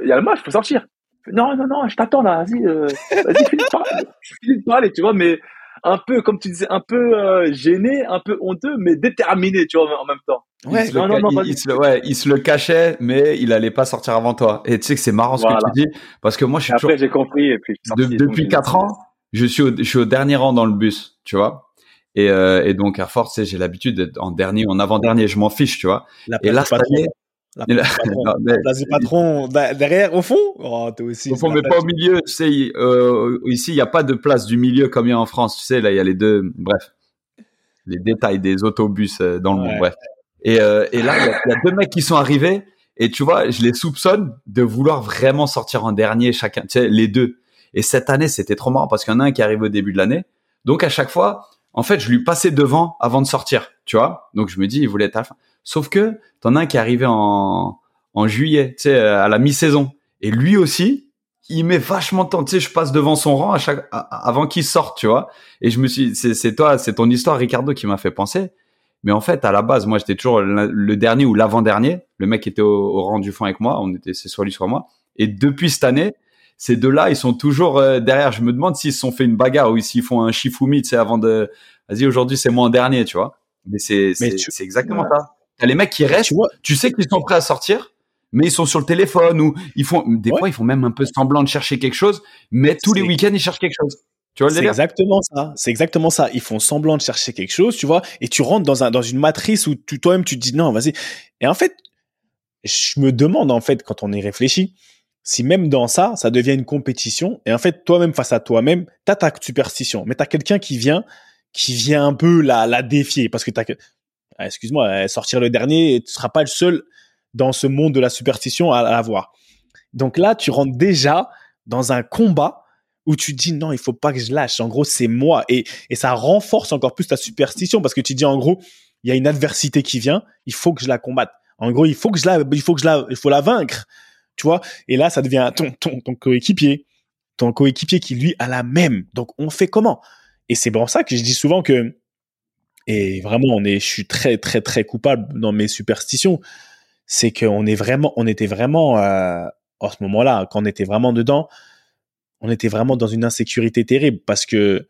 il y a le match, faut sortir. Non, non, non, je t'attends là, vas-y, euh, vas-y, finis de parler. finis de parler, tu vois, mais un peu, comme tu disais, un peu euh, gêné, un peu honteux, mais déterminé, tu vois, en même temps. Ouais, il, non, non, non, il, se le, ouais, il se le cachait, mais il allait pas sortir avant toi. Et tu sais que c'est marrant ce que tu dis, parce que moi, je suis Après, j'ai compris, et puis depuis quatre ans, je suis, au, je suis au dernier rang dans le bus, tu vois. Et, euh, et donc à force, j'ai l'habitude d'être en dernier, en avant dernier, je m'en fiche, tu vois. et là, cette année, la place, du patron, derrière, au fond oh, aussi, Au fond, mais pas au milieu. Tu sais, euh, ici, il n'y a pas de place du milieu comme il y a en France. Tu sais, là, il y a les deux. Bref, les détails des autobus euh, dans le monde. Bref. Et, euh, et là, il y, a deux mecs qui sont arrivés. Et tu vois, je les soupçonne de vouloir vraiment sortir en dernier chacun. Tu sais, les deux. Et cette année, c'était trop marrant parce qu'il y en a un qui arrive au début de l'année. Donc, à chaque fois, en fait, je lui passais devant avant de sortir. Tu vois Donc, je me dis, il voulait être à la fin. Sauf que t'en as un qui est arrivé en, en juillet, tu sais, à la mi-saison. Et lui aussi, il met vachement de temps. Tu sais, je passe devant son rang à chaque, avant qu'il sorte, tu vois. Et je me suis, c'est, c'est toi, c'est ton histoire, Ricardo, qui m'a fait penser. Mais en fait, à la base, moi, j'étais toujours le, dernier ou l'avant-dernier. Le mec était au, rang du fond avec moi. On était, c'est soit lui, soit moi. Et depuis cette année, ces deux-là, ils sont toujours euh, derrière. Je me demande s'ils se sont fait une bagarre ou s'ils font un shifumi, tu sais, avant de, vas-y, aujourd'hui, c'est moi en dernier, tu vois. Mais c'est, c'est, c'est exactement ça les mecs qui restent, tu, sais qu'ils sont prêts à sortir, mais ils sont sur le téléphone ou ils font des fois ils font même un peu semblant de chercher quelque chose, mais tous les week-ends ils cherchent quelque chose. Tu vois C'est exactement ça. C'est exactement ça. Ils font semblant de chercher quelque chose, tu vois, et tu rentres dans un dans une matrice où toi-même tu te dis non, vas-y. Et en fait, je me demande en fait quand on y réfléchit, si même dans ça, ça devient une compétition. Et en fait, toi-même face à toi-même, t'as ta superstition, mais t'as quelqu'un qui vient qui vient un peu la, la défier parce que t'as ah, excuse-moi, euh, sortir le dernier, tu seras pas le seul dans ce monde de la superstition à l'avoir. Donc là, tu rentres déjà dans un combat où tu dis non, il faut pas que je lâche. En gros, c'est moi et, et ça renforce encore plus ta superstition parce que tu dis en gros, il y a une adversité qui vient, il faut que je la combatte. En gros, il faut que je la, il faut que je la, il faut la vaincre. Tu vois? Et là, ça devient ton, ton, ton coéquipier, ton coéquipier qui lui a la même. Donc, on fait comment? Et c'est pour ça que je dis souvent que et vraiment, on est, je suis très, très, très coupable dans mes superstitions. C'est qu'on est vraiment, on était vraiment, euh, en ce moment-là, quand on était vraiment dedans, on était vraiment dans une insécurité terrible parce que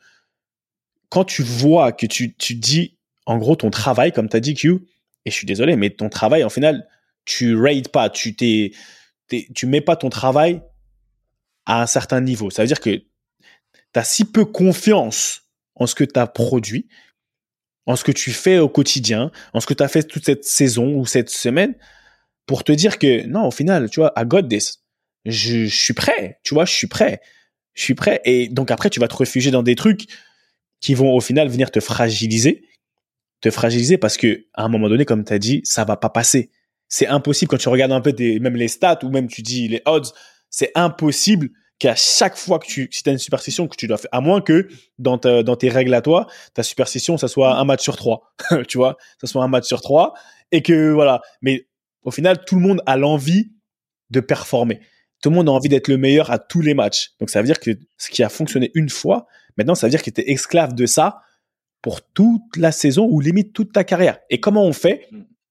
quand tu vois que tu, tu dis, en gros, ton travail, comme tu as dit, Q, et je suis désolé, mais ton travail, en final, tu raides pas, tu t'es, tu mets pas ton travail à un certain niveau. Ça veut dire que tu as si peu confiance en ce que tu as produit en ce que tu fais au quotidien, en ce que tu as fait toute cette saison ou cette semaine, pour te dire que non, au final, tu vois, I got. Je, suis prêt, tu vois, je suis prêt. Je suis prêt. Et donc après, tu vas te réfugier dans des trucs qui vont au final venir te fragiliser. Te fragiliser parce que à un moment donné, comme tu as dit, ça va pas passer. C'est impossible quand tu regardes un peu même les stats ou même tu dis les odds, c'est impossible qu'à chaque fois que tu, si t'as une superstition que tu dois faire, à moins que dans, ta, dans tes règles à toi, ta superstition, ça soit un match sur trois, [laughs] tu vois, ça soit un match sur trois, et que voilà. Mais au final, tout le monde a l'envie de performer. Tout le monde a envie d'être le meilleur à tous les matchs. Donc ça veut dire que ce qui a fonctionné une fois, maintenant ça veut dire que tu es esclave de ça pour toute la saison ou limite toute ta carrière. Et comment on fait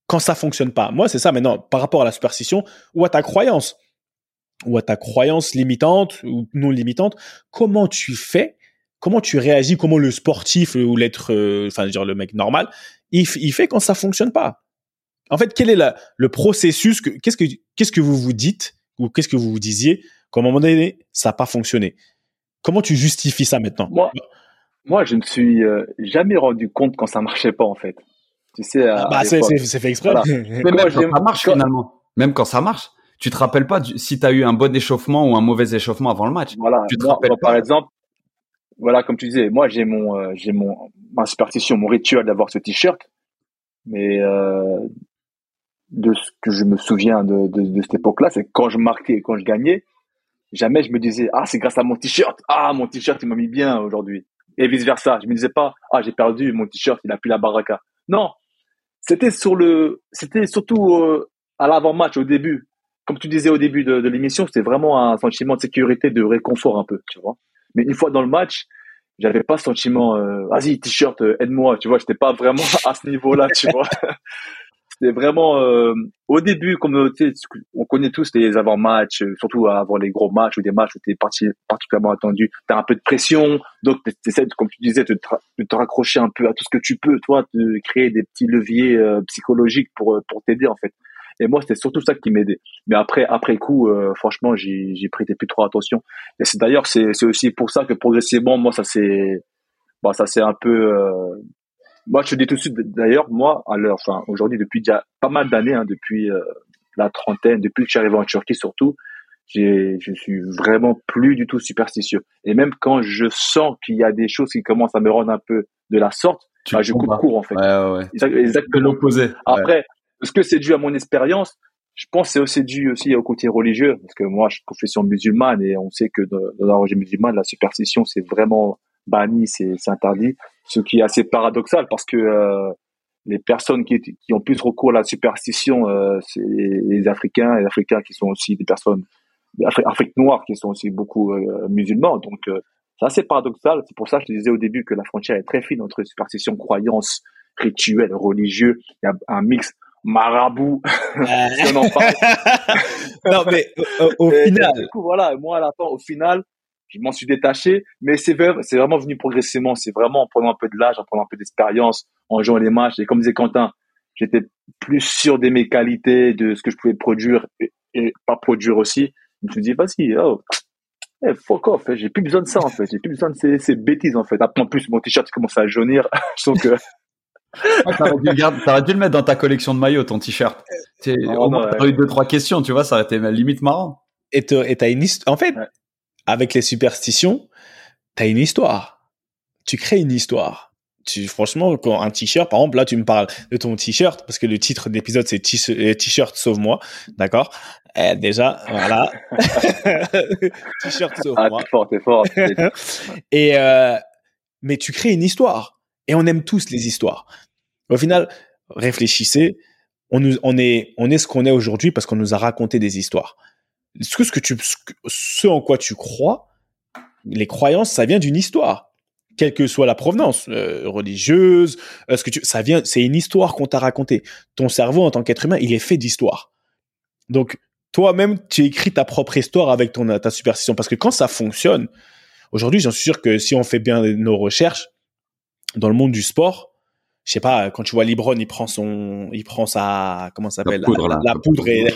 quand ça fonctionne pas? Moi, c'est ça maintenant par rapport à la superstition ou à ta croyance ou à ta croyance limitante ou non limitante, comment tu fais Comment tu réagis Comment le sportif ou l'être, euh, enfin, dire le mec normal, il, il, fait quand ça fonctionne pas? En fait, quel est la, le processus Qu'est-ce que qu'est-ce que vous vous dites ou qu'est-ce que vous vous disiez quand à un moment donné ça n'a pas fonctionné? Comment tu justifies ça maintenant? Moi, moi, je me suis euh, jamais rendu compte quand ça marchait pas en fait. Tu sais, ah bah, c'est fait exprès. Mais même quand ça marche finalement, même quand ça marche, tu te rappelles pas si tu as eu un bon échauffement ou un mauvais échauffement avant le match. Voilà. Tu te moi, rappelles moi, par exemple, voilà, comme tu disais, moi j'ai mon, euh, j'ai mon, ma superstition, mon rituel d'avoir ce t-shirt, mais euh, de ce que je me souviens de, de, de cette époque-là, c'est quand je marquais quand je gagnais, jamais je me disais ah c'est grâce à mon t-shirt, ah mon t-shirt il m'a mis bien aujourd'hui, et vice versa. Je me disais pas ah j'ai perdu mon t-shirt, il a plus la baraka. Non, c'était sur le, c'était surtout euh, à l'avant-match au début. Comme tu disais au début de, l'émission, c'était vraiment un sentiment de sécurité, de réconfort un peu, tu vois. Mais une fois dans le match, j'avais pas ce sentiment, euh, vas-y t-shirt, euh, aide-moi, tu vois. J'étais pas vraiment [laughs] à ce niveau-là, tu vois. [laughs] c'était vraiment euh, au début, comme on connaît tous les avant-matchs, surtout avant les gros matchs ou des matchs où tu es particulièrement attendu. Tu as un peu de pression, donc tu essaies, comme tu disais, de te, raccrocher un peu à tout ce que tu peux, toi, de créer des petits leviers psychologiques pour pour t'aider en fait. Et moi, c'était surtout ça qui m'aidait. Mais après, après coup, euh, franchement, j'y prêtais plus trop attention. Et c'est d'ailleurs, c'est aussi pour ça que progressivement, moi, ça s'est, bah, ça c'est un peu, euh, moi, je te dis tout de suite, d'ailleurs, moi, à l'heure, enfin, aujourd'hui, depuis déjà pas mal d'années, hein, depuis euh, la trentaine, depuis que je suis arrivé en Turquie surtout, j'ai, je suis vraiment plus du tout superstitieux. Et même quand je sens qu'il y a des choses qui commencent à me rendre un peu de la sorte, bah, je coupe court en fait. Ouais, ouais. Exactement l'opposé. Après, est-ce que c'est dû à mon expérience Je pense que c'est aussi dû aussi au côté religieux, parce que moi, je suis profession musulmane et on sait que dans, la religion musulmane, la superstition, c'est vraiment banni, c'est interdit. Ce qui est assez paradoxal, parce que euh, les personnes qui, qui, ont plus recours à la superstition, euh, c'est les Africains, les Africains qui sont aussi des personnes d'Afrique noire, qui sont aussi beaucoup euh, musulmans. Donc, euh, c'est assez paradoxal. C'est pour ça que je te disais au début que la frontière est très fine entre superstition, croyance, rituel, religieux. Il y a un mix marabout. si on en parle. [laughs] non, mais au, au Et final, Du coup, voilà, moi, à la fin, au final, je m'en suis détaché, mais c'est c'est vraiment venu progressivement. C'est vraiment en prenant un peu de l'âge, en prenant un peu d'expérience, en jouant les matchs. Et comme disait Quentin, j'étais plus sûr de mes qualités, de ce que je pouvais produire et, et pas produire aussi. Je me suis dit, vas-y, oh, eh, fuck off, eh, j'ai plus besoin de ça en fait, j'ai plus besoin de ces, ces bêtises en fait. Après, en plus, mon t-shirt commence à jaunir, je sens que Ouais, T'aurais dû, le garder- t'aurais dû le mettre dans ta collection de maillots, ton t-shirt. Oh, au moins, non, t'aurais eu deux, trois questions, tu vois, ça aurait été limite marrant. et t'as et t'as une histoire. En fait, Ouais. avec les superstitions, t'as une histoire. Tu crées une histoire. Tu, franchement, quand un t-shirt, par exemple, là, tu me parles de ton t-shirt, parce que le titre de l'épisode, c'est euh, T-shirt Sauve-moi. D'accord? Eh, déjà, voilà. [laughs] t-shirt ah, Sauve-moi. t'es fort, t'es fort. [laughs] Et euh, mais tu crées une histoire. Et on aime tous les histoires. Au final, réfléchissez. On, nous, on, est, on est ce qu'on est aujourd'hui parce qu'on nous a raconté des histoires. Ce que, ce que tu, ce en quoi tu crois, les croyances, ça vient d'une histoire. Quelle que soit la provenance, euh, religieuse, euh, ce que tu, ça vient, c'est une histoire qu'on t'a racontée. Ton cerveau, en tant qu'être humain, il est fait d'histoire. Donc, toi-même, tu écris ta propre histoire avec ton, ta superstition. Parce que quand ça fonctionne, aujourd'hui, j'en suis sûr que si on fait bien nos recherches, dans le monde du sport, je sais pas, quand tu vois Libron, il prend son, il prend sa, comment ça s'appelle, La poudre, la poudre et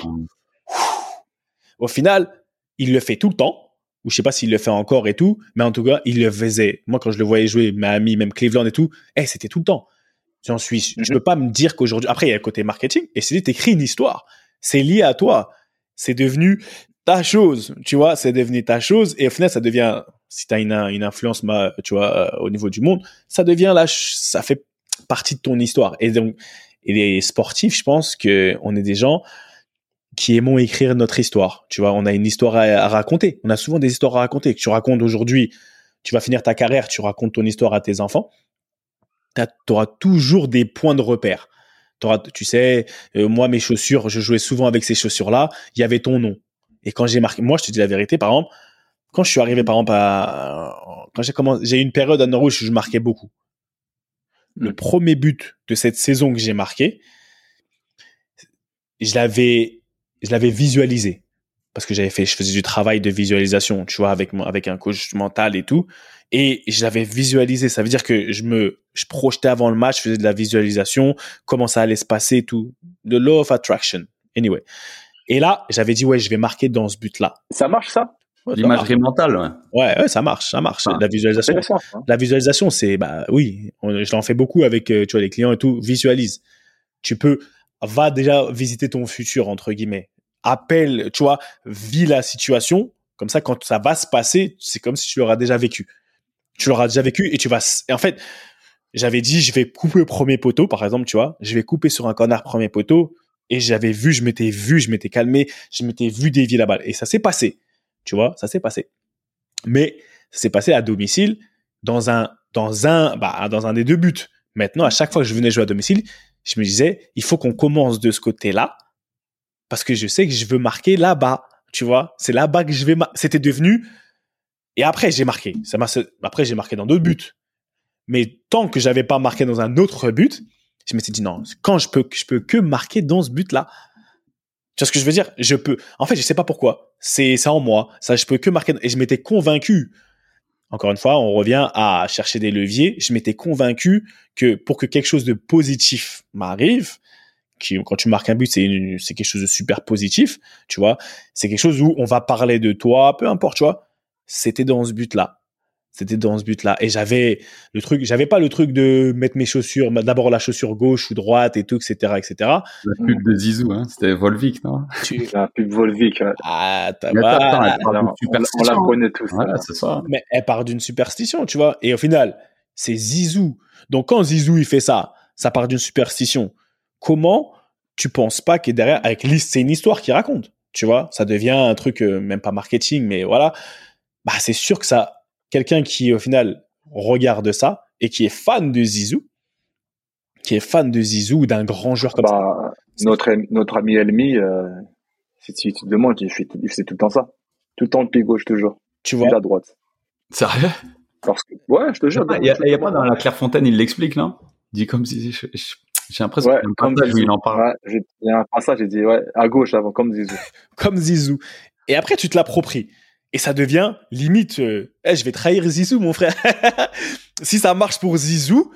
au final, il le fait tout le temps. Ou je sais pas s'il le fait encore et tout, mais en tout cas, il le faisait. Moi, quand je le voyais jouer, Miami, même Cleveland et tout, eh, c'était tout le temps. J'en suis, je Mhm. peux pas me dire qu'aujourd'hui, après, il y a le côté marketing, et c'est t'écris une histoire. C'est lié à toi. C'est devenu ta chose, tu vois, c'est devenu ta chose, et au final, ça devient, si t'as une, une influence, tu vois, euh, au niveau du monde, ça devient là, ça fait partie de ton histoire. Et donc, et les sportifs, je pense que on est des gens, qui aimons écrire notre histoire. Tu vois, on a une histoire à, raconter. On a souvent des histoires à raconter que tu racontes aujourd'hui. Tu vas finir ta carrière, tu racontes ton histoire à tes enfants. Tu auras toujours des points de repère. Tu sais, euh, moi, mes chaussures, je jouais souvent avec ces chaussures-là. Il y avait ton nom. Et quand j'ai marqué, moi, je te dis la vérité, par exemple, quand je suis arrivé, par exemple, à, quand j'ai commencé, j'ai eu une période à Norwich où je marquais beaucoup. Le mm. premier but de cette saison que j'ai marqué, je l'avais, je l'avais visualisé parce que j'avais fait, je faisais du travail de visualisation, tu vois, avec avec un coach mental et tout, et je l'avais visualisé. Ça veut dire que je me, je projetais avant le match, je faisais de la visualisation, comment ça allait se passer, tout, the law of attraction. Anyway. Et là, j'avais dit ouais, je vais marquer dans ce but-là. Ça marche ça? L'imagerie mentale, ouais. ouais. Ouais, ça marche, ça marche. la visualisation, hein. la visualisation, c'est bah oui, je l'en fais beaucoup avec euh, tu vois les clients et tout. Visualise. Tu peux va déjà visiter ton futur entre guillemets. Appelle, tu vois, vis la situation. Comme ça, quand ça va se passer, c'est comme si tu l'auras déjà vécu. Tu l'auras déjà vécu et tu vas. Et en fait, j'avais dit, je vais couper le premier poteau, par exemple, tu vois. Je vais couper sur un corner premier poteau et j'avais vu, je m'étais vu, je m'étais calmé, je m'étais vu dévier la balle et ça s'est passé. Tu vois, ça s'est passé. Mais ça s'est passé à domicile dans un dans un bah, dans un des deux buts. Maintenant, à chaque fois que je venais jouer à domicile, je me disais, il faut qu'on commence de ce côté-là parce que je sais que je veux marquer là-bas. Tu vois, c'est là-bas que je vais. C'était devenu. Et après, j'ai marqué. Ça Après, j'ai marqué dans d'autres buts. Mais tant que j'avais pas marqué dans un autre but, je m'étais dit non. Quand je peux, je peux que marquer dans ce but-là. Tu vois ce que je veux dire? Je peux. En fait, je sais pas pourquoi. C'est ça en moi. Ça, je peux que marquer. Et je m'étais convaincu. Encore une fois, on revient à chercher des leviers. Je m'étais convaincu que pour que quelque chose de positif m'arrive, qui, quand tu marques un but, c'est c'est quelque chose de super positif, tu vois. C'est quelque chose où on va parler de toi, peu importe, tu vois. C'était dans ce but-là. C'était dans ce but-là. Et j'avais le truc, j'avais pas le truc de mettre mes chaussures, d'abord la chaussure gauche ou droite et tout, etc., etc. La pub de Zizou, hein, c'était Volvic, non? Tu... [laughs] La pub Volvic. Ah, t'as pas. on, la connaît tous. c'est ça. Mais elle part d'une superstition, tu vois. Et au final, c'est Zizou. Donc quand Zizou il fait ça, ça part d'une superstition. Comment tu penses pas que derrière, avec List, c'est une histoire qui raconte, tu vois? Ça devient un truc, euh, même pas marketing, mais voilà. Bah, c'est sûr que ça, quelqu'un qui au final regarde ça et qui est fan de Zizou, qui est fan de Zizou ou d'un grand joueur comme bah, ça. Notre, notre ami Elmi, euh, si tu te demandes, il fait, il fait tout le temps ça. Tout le temps le pied gauche, toujours. Tu vois. la droite. Sérieux? Parce que, ouais, je te jure. Il n'y a, pas dans la Clairefontaine, il l'explique, non? Dit comme si. J'ai l'impression ouais, comme Zizou. il en parle. il y a un passage, j'ai dit, ouais, à gauche avant, comme Zizou. [laughs] comme Zizou. Et après, tu te l'appropries. Et ça devient limite, euh, je vais trahir Zizou, mon frère. [laughs] si ça marche pour Zizou,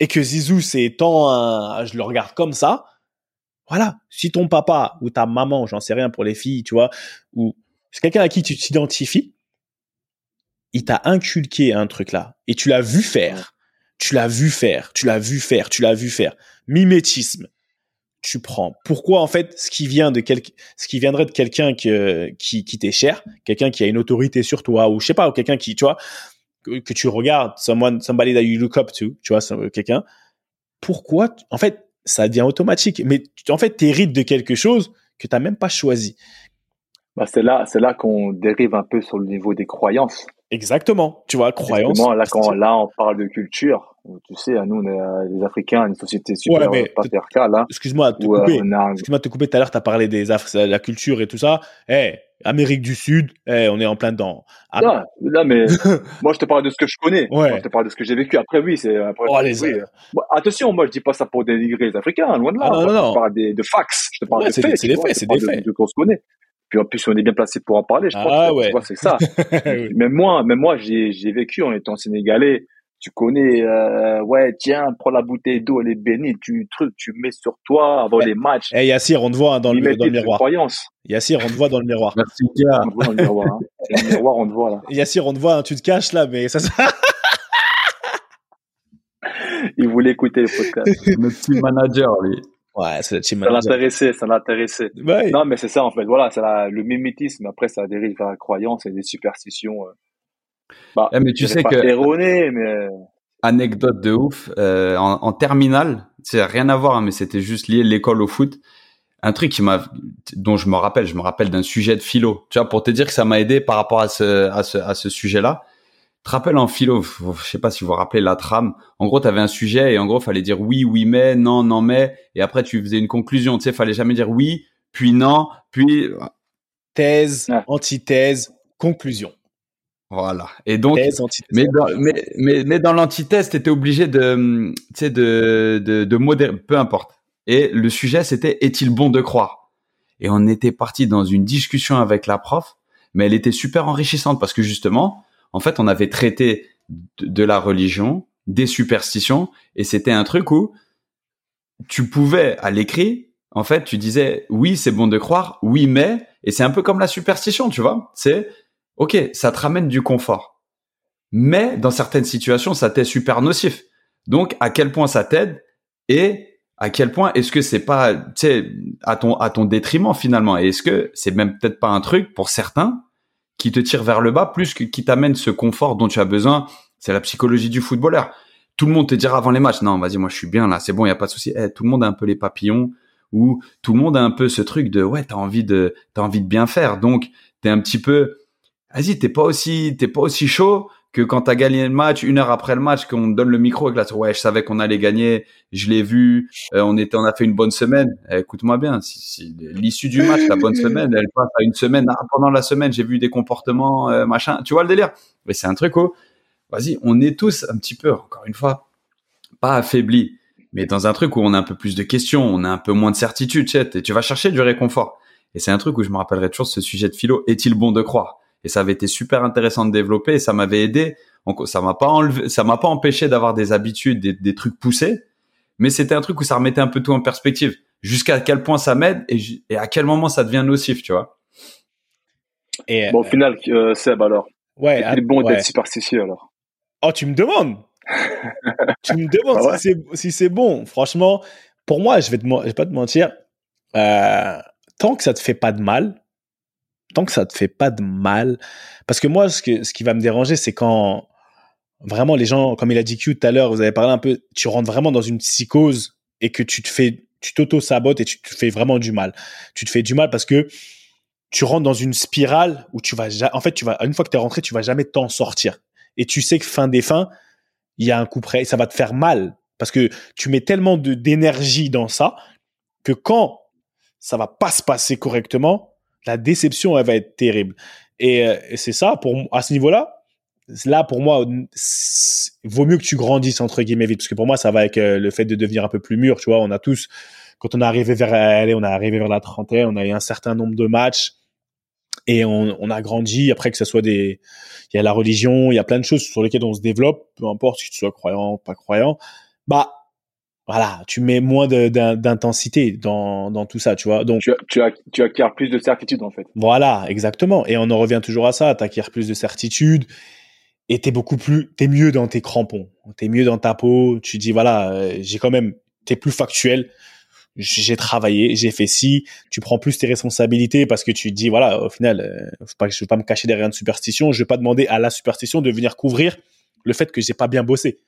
et que Zizou, c'est tant je le regarde comme ça, voilà. Si ton papa ou ta maman, j'en sais rien pour les filles, tu vois, ou c'est quelqu'un à qui tu t'identifies, il t'a inculqué un truc là, et tu l'as vu faire, tu l'as vu faire, tu l'as vu faire, tu l'as vu faire. Mimétisme tu prends. Pourquoi en fait ce qui vient de quel... ce qui viendrait de quelqu'un qui qui t'est cher, quelqu'un qui a une autorité sur toi ou je sais pas ou quelqu'un qui tu vois que, tu regardes someone somebody that you look up to, tu vois quelqu'un. Pourquoi en fait ça devient automatique mais en fait tu hérites de quelque chose que tu même pas choisi. Bah c'est là c'est là qu'on dérive un peu sur le niveau des croyances. Exactement, tu vois, croyance. Là, quand, là, on parle de culture, tu sais, nous, on est euh, les Africains, une société super ouais, patriarcale. Hein, excuse-moi de te euh, couper. Excuse-moi de te couper. Tout à l'heure, tu as parlé des la culture et tout ça. Eh, Amérique du Sud, eh, on est en plein dedans. Ah, là, là, mais [laughs] moi, je te parle de ce que je connais. Ouais. je te parle de ce que j'ai vécu. Après, oui, c'est. Oh, les attention, moi, je dis pas ça pour dénigrer les Africains, loin de là. Ah, non, non, Je te parle des, de facts. Je te parle des faits. C'est des faits, c'est des faits. De, qu'on se connaît. Puis en plus, on est bien placé pour en parler, je ah, Ouais. c'est ça. [laughs] Même moi, même moi, j'ai, vécu en étant sénégalais. Tu connais, euh, ouais, tiens, prends la bouteille d'eau, elle est bénie, tu truc, tu mets sur toi avant les matchs. Eh, hey, Yassir, on te voit hein, dans, le, dans le miroir. Croyance. Yassir, on te voit dans le miroir. Merci, gars. On te voit dans le miroir. Hein. [laughs] Dans le miroir, on te voit là. Yassir, on te voit, hein, tu te caches là, mais ça. [laughs] Il voulait écouter le podcast. Notre petit manager, lui. Ouais, c'est Ça l'intéressait, ça l'intéressait. Non, mais c'est ça en fait. Voilà, c'est le mimétisme. Après, ça dérive vers la croyance et des superstitions. Euh. Bah, eh, mais tu sais que erroné, mais anecdote de ouf. Euh, en, en, terminale, c'est rien à voir, hein, mais c'était juste lié l'école au foot. un truc qui m'a, dont je me rappelle, je me rappelle d'un sujet de philo. Tu vois, pour te dire que ça m'a aidé par rapport à ce, à ce, à ce sujet-là. Tu te rappelles en philo, je sais pas si vous vous rappelez la trame. En gros, tu avais un sujet et en gros, fallait dire oui, oui, mais, non, non, mais. Et après, tu faisais une conclusion. Tu sais, fallait jamais dire oui, puis non, puis. Thèse, antithèse, conclusion. Voilà. Et donc, mais, dans, mais, mais, mais, dans l'antithèse, tu étais obligé de, tu sais, de, de, de modérer, peu importe. Et le sujet, c'était est-il bon de croire? Et on était parti dans une discussion avec la prof, mais elle était super enrichissante parce que justement, en fait, on avait traité de, la religion, des superstitions, et c'était un truc où tu pouvais, à l'écrit, en fait, tu disais oui, c'est bon de croire, oui, mais, et c'est un peu comme la superstition, tu vois. C'est ok, ça te ramène du confort, mais dans certaines situations, ça t'est super nocif. Donc, à quel point ça t'aide et à quel point est-ce que c'est pas, tu sais, à ton à ton détriment finalement? Et est-ce que c'est même peut-être pas un truc pour certains qui te tire vers le bas plus que qui t'amène ce confort dont tu as besoin C'est la psychologie du footballeur. Tout le monde te dira avant les matchs, non, vas-y, moi je suis bien là, c'est bon, il y a pas de souci. Eh, tout le monde a un peu les papillons ou tout le monde a un peu ce truc de ouais, t'as envie de t'as envie de bien faire, donc t'es un petit peu, vas-y, t'es pas aussi t'es pas aussi chaud que quand tu as gagné le match, une heure après le match, qu'on donne le micro et que là, ouais, je savais qu'on allait gagner, je l'ai vu, euh, on était, on a fait une bonne semaine. Eh, écoute-moi bien, si, l'issue du match, la bonne semaine, elle passe à une semaine. Pendant la semaine, j'ai vu des comportements, euh, machin. Tu vois le délire? Mais c'est un truc, oh, vas-y, on est tous un petit peu, encore une fois, pas affaiblis, mais dans un truc où on a un peu plus de questions, on a un peu moins de certitude, tu et tu vas chercher du réconfort. Et c'est un truc où je me rappellerai toujours ce sujet de philo. Est-il bon de croire? Et ça avait été super intéressant de développer et ça m'avait aidé. Ça m'a pas enlevé, ça m'a pas empêché d'avoir des habitudes, des, des, trucs poussés, mais c'était un truc où ça remettait un peu tout en perspective. Jusqu'à quel point ça m'aide et, et, à quel moment ça devient nocif, tu vois. Et bon, au final, euh, Seb, alors. Ouais. Il est bon d'être superstitieux, alors? Oh, tu me demandes Tu me demandes ah si c'est bon. Franchement, pour moi, je vais, te, je vais pas te mentir, euh, tant que ça te fait pas de mal, tant que ça te fait pas de mal, parce que moi, ce, que, ce qui va me déranger, c'est quand vraiment les gens, comme il a dit Q tout à l'heure, vous avez parlé un peu, tu rentres vraiment dans une psychose et que tu te fais, tu t'auto-sabotes et tu te fais vraiment du mal. Tu te fais du mal parce que tu rentres dans une spirale où tu vas, en fait, tu vas, une fois que tu es rentré, tu vas jamais t'en sortir. Et tu sais que fin des fins, il y a un coup près et ça va te faire mal parce que tu mets tellement d'énergie dans ça que quand ça va pas se passer correctement, la déception, elle va être terrible. Et, euh, c'est ça, pour, à ce niveau-là, là, pour moi, vaut mieux que tu grandisses, entre guillemets, vite. Parce que pour moi, ça va avec euh, le fait de devenir un peu plus mûr, tu vois. On a tous, quand on est arrivé vers, allez, on est arrivé vers la trentaine, on a eu un certain nombre de matchs et on, on, a grandi. Après que ce soit des, il y a la religion, il y a plein de choses sur lesquelles on se développe, peu importe si tu sois croyant, pas croyant. Bah, voilà, tu mets moins d'intensité dans, dans tout ça, tu vois. Donc tu, tu, tu acquiers plus de certitude en fait. Voilà, exactement. Et on en revient toujours à ça. Tu acquiers plus de certitude et t'es beaucoup plus, t'es mieux dans tes crampons, t'es mieux dans ta peau. Tu dis voilà, euh, j'ai quand même, t'es plus factuel. J'ai travaillé, j'ai fait ci. Tu prends plus tes responsabilités parce que tu te dis voilà, au final, euh, pas, je vais pas me cacher derrière une superstition. Je vais pas demander à la superstition de venir couvrir le fait que j'ai pas bien bossé.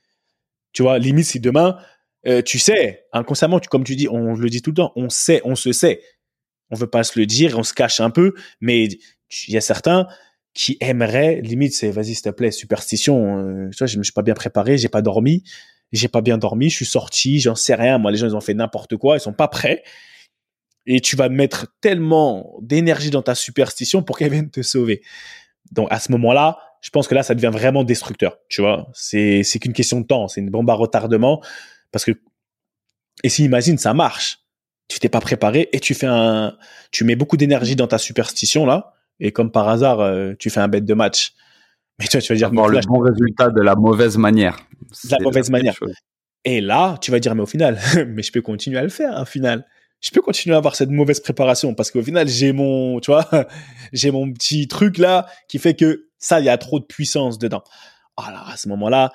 Tu vois, limite si demain euh, tu sais, inconsciemment, comme tu dis, on le dit tout le temps, on sait, on se sait. On veut pas se le dire, on se cache un peu, mais il y a certains qui aimeraient, limite, c'est, vas-y, s'il te plaît, superstition, euh, tu vois, je me suis pas bien préparé, j'ai pas dormi, j'ai pas bien dormi, je suis sorti, j'en sais rien, moi, les gens, ils ont fait n'importe quoi, ils sont pas prêts. Et tu vas mettre tellement d'énergie dans ta superstition pour qu'elle vienne te sauver. Donc, à ce moment-là, je pense que là, ça devient vraiment destructeur, tu vois. C'est qu'une question de temps, c'est une bombe à retardement. Parce que, et si imagine, ça marche, tu t'es pas préparé et tu fais un, tu mets beaucoup d'énergie dans ta superstition là, et comme par hasard, euh, tu fais un bête de match. [laughs] Mais tu, tu vas dire, bon, le bon résultat de la mauvaise manière. De la mauvaise manière. Et là, tu vas dire, mais au final, [laughs] mais je peux continuer à le faire, au final. Je peux continuer à avoir cette mauvaise préparation parce qu'au final, j'ai mon, tu vois, [laughs] j'ai mon petit truc là qui fait que ça, il y a trop de puissance dedans. Alors, à ce moment-là,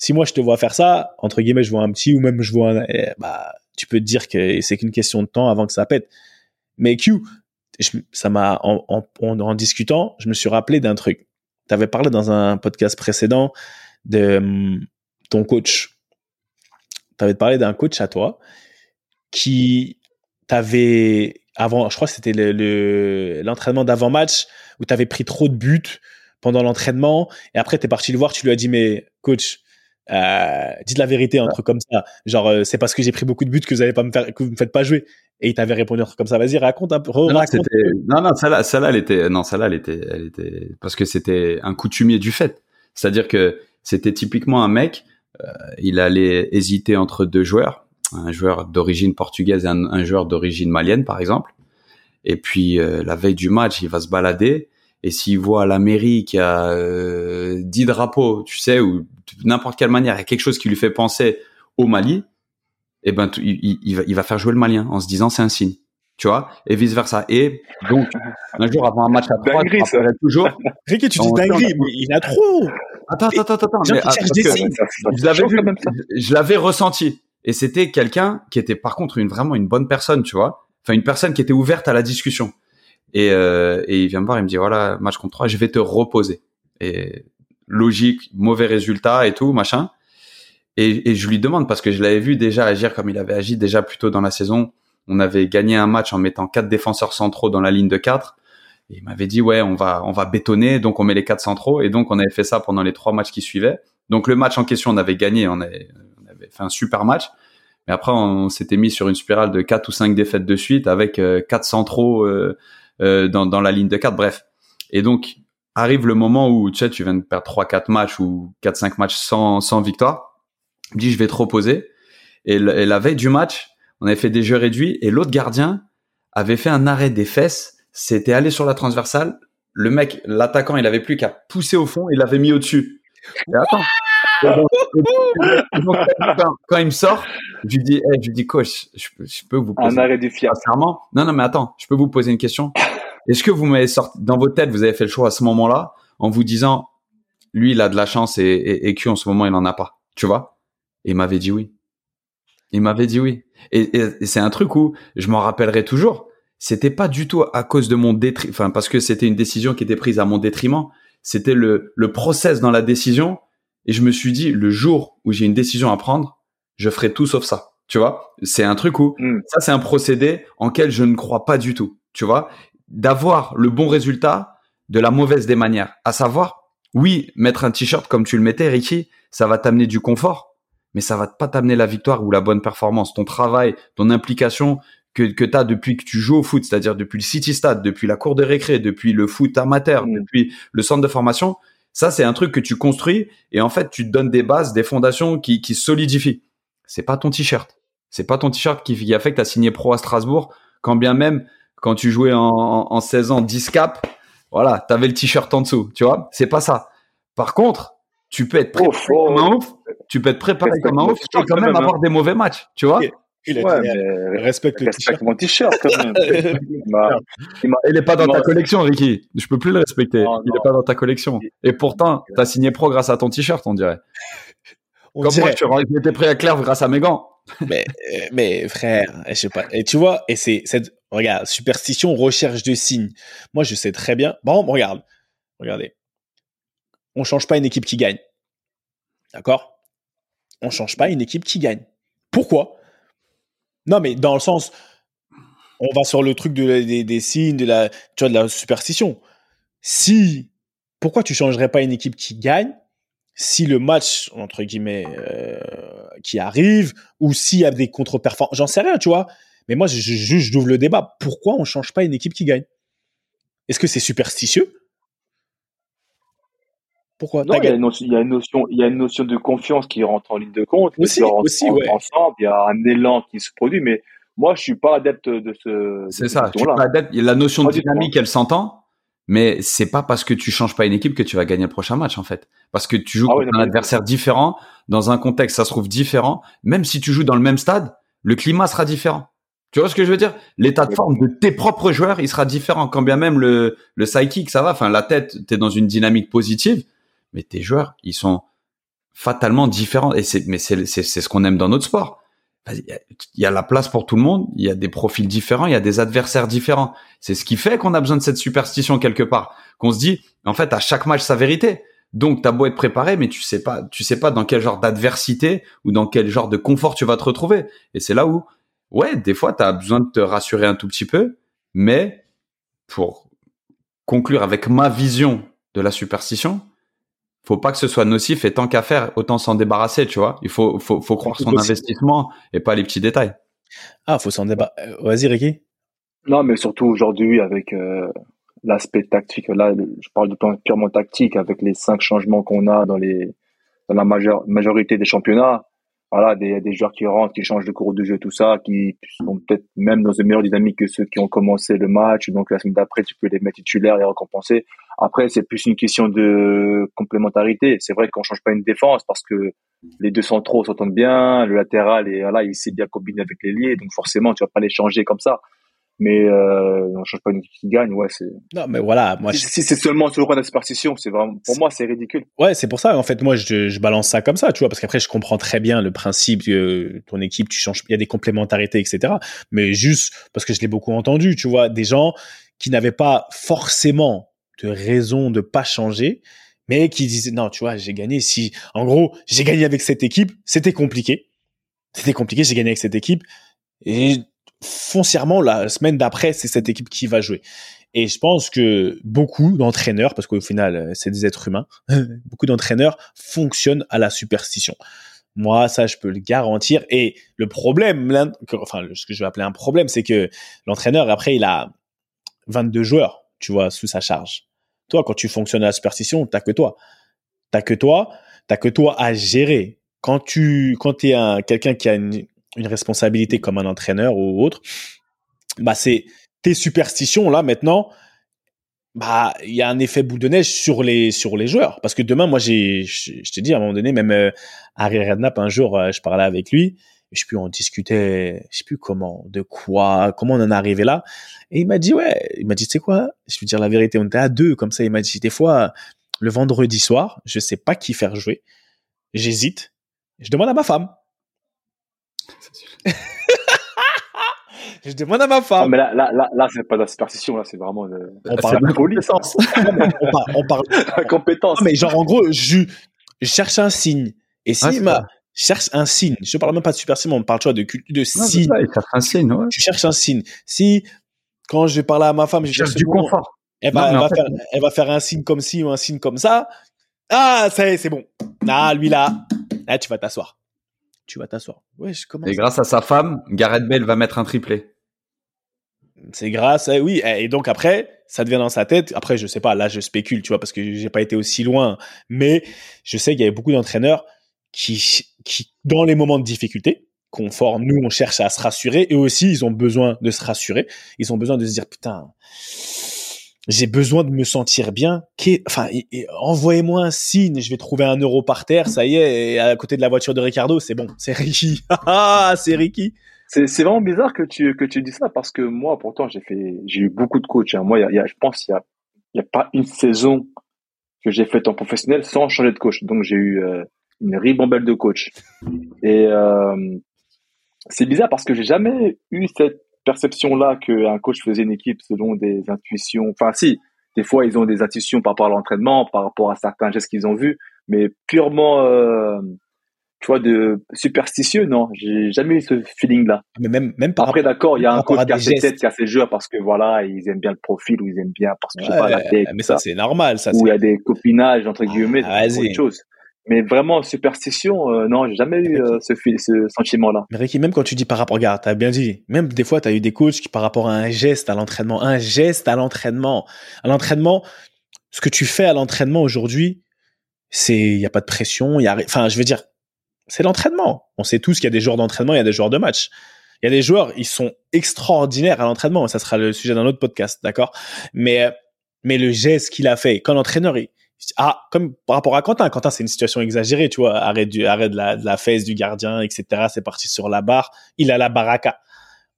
si moi je te vois faire ça, entre guillemets, je vois un petit ou même je vois un, eh, bah, tu peux te dire que c'est qu'une question de temps avant que ça pète. Mais Q, ça m'a, en, en, discutant, je me suis rappelé d'un truc. Tu avais parlé dans un podcast précédent de hum, ton coach. Tu avais parlé d'un coach à toi qui t'avais avant, je crois que c'était le, l'entraînement d'avant-match où tu avais pris trop de buts pendant l'entraînement et après tu es parti le voir, tu lui as dit mais coach, euh, dites la vérité, un truc comme ça. Genre, euh, c'est parce que j'ai pris beaucoup de buts que vous allez pas me faire, que vous me faites pas jouer. Et il t'avait répondu un truc comme ça. Vas-y, raconte un peu. Non, non, non, celle-là, celle-là, elle était, non, celle-là, elle était, elle était, parce que c'était un coutumier du fait. C'est-à-dire que c'était typiquement un mec, euh, il allait hésiter entre deux joueurs, un joueur d'origine portugaise et un, joueur d'origine malienne, par exemple. Et puis, euh, la veille du match, il va se balader. Et s'il voit à la mairie qu'il y a euh, 10 drapeaux, tu sais, ou n'importe quelle manière, il y a quelque chose qui lui fait penser au Mali, eh ben, il, il, va, il va faire jouer le malien en se disant c'est un signe. Tu vois, et vice versa. Et donc, un jour avant un match à trois, Dinguerie, ça. toujours. Ricky, tu dis dinguerie, mais il a trop. Attends, attends, attends, attends. Mais, qui ah, cherchent parce des que signes. je l'avais vu, je l'avais ressenti. Et c'était quelqu'un qui était par contre une vraiment une bonne personne, tu vois. Enfin, une personne qui était ouverte à la discussion. Et, euh, et il vient me voir, il me dit voilà, match contre 3, je vais te reposer. Et logique, mauvais résultat et tout, machin. Et, et je lui demande parce que je l'avais vu déjà agir comme il avait agi déjà plus tôt dans la saison. On avait gagné un match en mettant quatre défenseurs centraux dans la ligne de 4. Et il m'avait dit ouais, on va on va bétonner, donc on met les quatre centraux. Et donc on avait fait ça pendant les trois matchs qui suivaient. Donc le match en question, on avait gagné, on avait, fait un super match. Mais après, on, s'était mis sur une spirale de quatre ou cinq défaites de suite avec euh, quatre centraux euh, euh, dans, dans la ligne de 4. Bref. Et donc arrive le moment où tu sais, tu viens de perdre trois, quatre matchs ou quatre, cinq matchs sans, sans victoire. Me dit je vais te reposer. Et, le- et la veille du match, on avait fait des jeux réduits et l'autre gardien avait fait un arrêt des fesses. C'était allé sur la transversale. Le mec, l'attaquant, il avait plus qu'à pousser au fond. Il l'avait mis au-dessus. Et attends. Quand, il me sort, je lui dis, eh, je lui dis, coach, je, peux- je peux vous Un poser arrêt du fiable. sincèrement. Non, non, mais attends, je peux vous poser une question? Est-ce que vous m'avez sorti dans votre tête, vous avez fait le choix à ce moment-là en vous disant, lui, il a de la chance et, et, et Q en ce moment, il en a pas. Tu vois? Et il m'avait dit oui. Il m'avait dit oui. Et, et- et c'est un truc où je m'en rappellerai toujours. C'était pas du tout à cause de mon détriment, enfin parce que c'était une décision qui était prise à mon détriment. C'était le le process dans la décision. Et je me suis dit, le jour où j'ai une décision à prendre, je ferai tout sauf ça. Tu vois? C'est un truc où Hmm. ça, c'est un procédé en quel je ne crois pas du tout. Tu vois, d'avoir le bon résultat de la mauvaise des manières. À savoir, oui, mettre un t-shirt comme tu le mettais, Ricky, ça va t'amener du confort, mais ça va pas t'amener la victoire ou la bonne performance. Ton travail, ton implication que, que tu as depuis que tu joues au foot, c'est-à-dire depuis le City Stade, depuis la cour de récré, depuis le foot amateur, Mm. depuis le centre de formation, ça, c'est un truc que tu construis et en fait, tu te donnes des bases, des fondations qui, qui solidifient. C'est pas ton t-shirt. C'est pas ton t-shirt qui, qui a fait que tu as signé pro à Strasbourg, quand bien même, quand tu jouais en, en, en 16 ans 10 cap, voilà, t'avais le t-shirt en dessous, tu vois. C'est pas ça. Par contre, tu peux être préparé Oh, oh. comme un ouf, tu peux être préparé comme un ouf et t-shirt quand même même, avoir des mauvais matchs, tu vois. Ok. Il a Ouais, dit, mais respecte le respecte t-shirt. mon t-shirt quand même. [laughs] Il m'a- il m'a- Il est pas dans ta collection, Ricky. Je peux plus le respecter. Non, Il est non. pas dans ta collection. Et pourtant, t'as signé pro grâce à ton t-shirt, on dirait. [laughs] On Comme moi, dirait. tu aurais été prêt à Claire grâce à mes gants. mais, euh, mais frère, je sais pas. Et tu vois, et c'est cette regarde superstition, recherche de signes. Moi, je sais très bien. Bon, regarde, regardez. On change pas une équipe qui gagne. D'accord? On change pas une équipe qui gagne. Pourquoi? Non, mais dans le sens, on va sur le truc de des signes, de la, tu vois, de la superstition. Si, pourquoi tu changerais pas une équipe qui gagne si le match entre guillemets euh, qui arrive ou s'il y a des contre-performances, j'en sais rien, tu vois. Mais moi, je, je, juste, j'ouvre le débat. Pourquoi on change pas une équipe qui gagne? Est-ce que c'est superstitieux? Pourquoi? Non, il y, a une notion, il, y a une notion, il y a une notion de confiance qui rentre en ligne de compte. Aussi, aussi, ouais. Ensemble, il y a un élan qui se produit, mais moi, je suis pas adepte de ce. C'est ce ça. Tu ton-là. peux adepte- La notion de Pas tout, dynamique, elle s'entend, mais c'est pas parce que tu changes pas une équipe que tu vas gagner le prochain match, en fait. Parce que tu joues Ah oui, contre non, un mais- adversaire différent, dans un contexte, ça se trouve différent. Même si tu joues dans le même stade, le climat sera différent. Tu vois ce que je veux dire? L'état de forme de tes propres joueurs, il sera différent. Quand bien même le, le psychic, ça va. Enfin, la tête, t'es dans une dynamique positive, mais tes joueurs, ils sont fatalement différents. Et c'est, mais c'est, c'est, c'est ce qu'on aime dans notre sport. Il y a- il y a la place pour tout le monde. Il y a des profils différents. Il y a des adversaires différents. C'est ce qui fait qu'on a besoin de cette superstition quelque part. Qu'on se dit, en fait, à chaque match, sa vérité. Donc, t'as beau être préparé, mais tu sais pas, tu sais pas dans quel genre d'adversité ou dans quel genre de confort tu vas te retrouver. Et c'est là où ouais, des fois, tu as besoin de te rassurer un tout petit peu, mais pour conclure avec ma vision de la superstition, faut pas que ce soit nocif et tant qu'à faire, autant s'en débarrasser, tu vois. Il faut, faut, faut croire son investissement et pas les petits détails. Ah, faut s'en débarrasser. Euh, vas-y, Ricky. Non, mais surtout aujourd'hui avec euh, l'aspect tactique. Là, je parle du plan purement tactique avec les cinq changements qu'on a dans les dans la majeure, majorité des championnats voilà, des, des joueurs qui rentrent, qui changent de cours de jeu, tout ça, qui sont peut-être même dans une meilleure dynamique que ceux qui ont commencé le match. Donc la semaine d'après, tu peux les mettre titulaires et récompenser. Après, c'est plus une question de complémentarité. C'est vrai qu'on change pas une défense parce que les deux centraux s'entendent bien, le latéral et voilà, il s'est bien combiné avec les liés, donc forcément, tu vas pas les changer comme ça mais euh, on change pas une équipe qui gagne ouais c'est non mais voilà moi si, c'est seulement sur le la superstition c'est vraiment pour moi c'est ridicule. Ouais c'est pour ça en fait moi je, je balance ça comme ça tu vois parce qu'après je comprends très bien le principe que ton équipe tu changes il y a des complémentarités etc mais juste parce que je l'ai beaucoup entendu tu vois des gens qui n'avaient pas forcément de raison de pas changer mais qui disaient non tu vois j'ai gagné si en gros j'ai gagné avec cette équipe c'était compliqué. C'était compliqué j'ai gagné avec cette équipe et foncièrement, la semaine d'après, c'est cette équipe qui va jouer. Et je pense que beaucoup d'entraîneurs, parce qu'au final, euh, c'est des êtres humains, [laughs] beaucoup d'entraîneurs fonctionnent à la superstition. Moi, ça, je peux le garantir. Et le problème, enfin, ce que je vais appeler un problème, c'est que l'entraîneur, après, il a 22 joueurs, tu vois, sous sa charge. Toi, quand tu fonctionnes à la superstition, t'as que toi. T'as que toi, t'as que toi à gérer. Quand tu, quand t'es un, quelqu'un qui a une, une responsabilité comme un entraîneur ou autre, bah c'est tes superstitions là maintenant. Bah, il y a un effet boule de neige sur les sur les joueurs parce que demain, moi, j'ai, je, te dis à un moment donné, même euh, Harry Redknapp un jour, euh, je parlais avec lui, je sais plus, on discutait, je sais plus comment, de quoi, comment on en est arrivé là, et il m'a dit ouais, il m'a dit c'est quoi, je vais dire la vérité, on était à deux comme ça, il m'a dit des fois le vendredi soir, je sais pas qui faire jouer, j'hésite, je demande à ma femme, [laughs] je demande à ma femme. mais là, là, là, là c'est pas de la superstition, là, c'est vraiment de, on parle de connaissance. on parle, [laughs] de compétence. mais genre, en gros, je, je cherche un signe. Et si ah, ma cherche un signe, je parle même pas de superstition, on parle, tu vois, de, de signe. un signe, ouais. Tu cherches un signe. Si, quand je vais parler à ma femme, je cherche du confort. Elle va, elle, va faire, elle va faire un signe comme ci ou un signe comme ça. Ah, ça y est, c'est bon. Ah, lui là, là, tu vas t'asseoir tu vas t'asseoir. Ouais, je commence. Et grâce à sa femme, Gareth Bale va mettre un triplé. C'est grâce, à, oui. Et donc après, ça devient dans sa tête. Après, je sais pas, là, je spécule, tu vois, parce que j'ai pas été aussi loin. Mais je sais qu'il y avait beaucoup d'entraîneurs qui, qui, dans les moments de difficulté, confort, nous, on cherche à se rassurer. Et aussi, ils ont besoin de se rassurer. Ils ont besoin de se dire, putain, j'ai besoin de me sentir bien. Enfin, envoyez-moi un signe, je vais trouver un euro par terre, ça y est, et à côté de la voiture de Ricardo, c'est bon, c'est Ricky. [laughs] Ah, c'est Ricky. C'est, vraiment bizarre que tu, que tu dis ça parce que moi, pourtant, j'ai eu beaucoup de coachs. Hein. Moi, je pense qu'il y a, y a pas une saison que j'ai faite en professionnel sans changer de coach. Donc, j'ai eu euh, une ribambelle de coach. Et euh, c'est bizarre parce que j'ai jamais eu cette perception-là qu'un coach faisait une équipe selon des intuitions. Enfin, si, des fois, ils ont des intuitions par rapport à l'entraînement, par rapport à certains gestes qu'ils ont vus, mais purement, euh, tu vois, de superstitieux, non? J'ai jamais eu ce feeling-là. Mais même, même par Après, d'accord, il y a un coach qui a ses têtes, qui a ses joueurs parce que voilà, ils aiment bien le profil ou ils aiment bien parce que je sais pas la tête. Mais ça, c'est normal, ça. Ou il y a des copinages, entre guillemets, ah, c'est autre chose. Mais vraiment, superstition, euh, non, j'ai jamais eu euh, ce, ce sentiment-là. Mais Ricky, même quand tu dis par rapport, regarde, t'as bien dit, même des fois, t'as eu des coachs qui, par rapport à un geste à l'entraînement, un geste à l'entraînement, à l'entraînement, ce que tu fais à l'entraînement aujourd'hui, c'est, il y a pas de pression, il y a, enfin, je veux dire, c'est l'entraînement. On sait tous qu'il y a des joueurs d'entraînement, il y a des joueurs de match. Il y a des joueurs, ils sont extraordinaires à l'entraînement. Ça sera le sujet d'un autre podcast, d'accord? Mais, mais le geste qu'il a fait, quand l'entraîneur, il, ah, comme par rapport à Quentin. Quentin, c'est une situation exagérée, tu vois. Arrêt du, arrêt de la, de la fesse du gardien, etc. C'est parti sur la barre. Il a la baraka.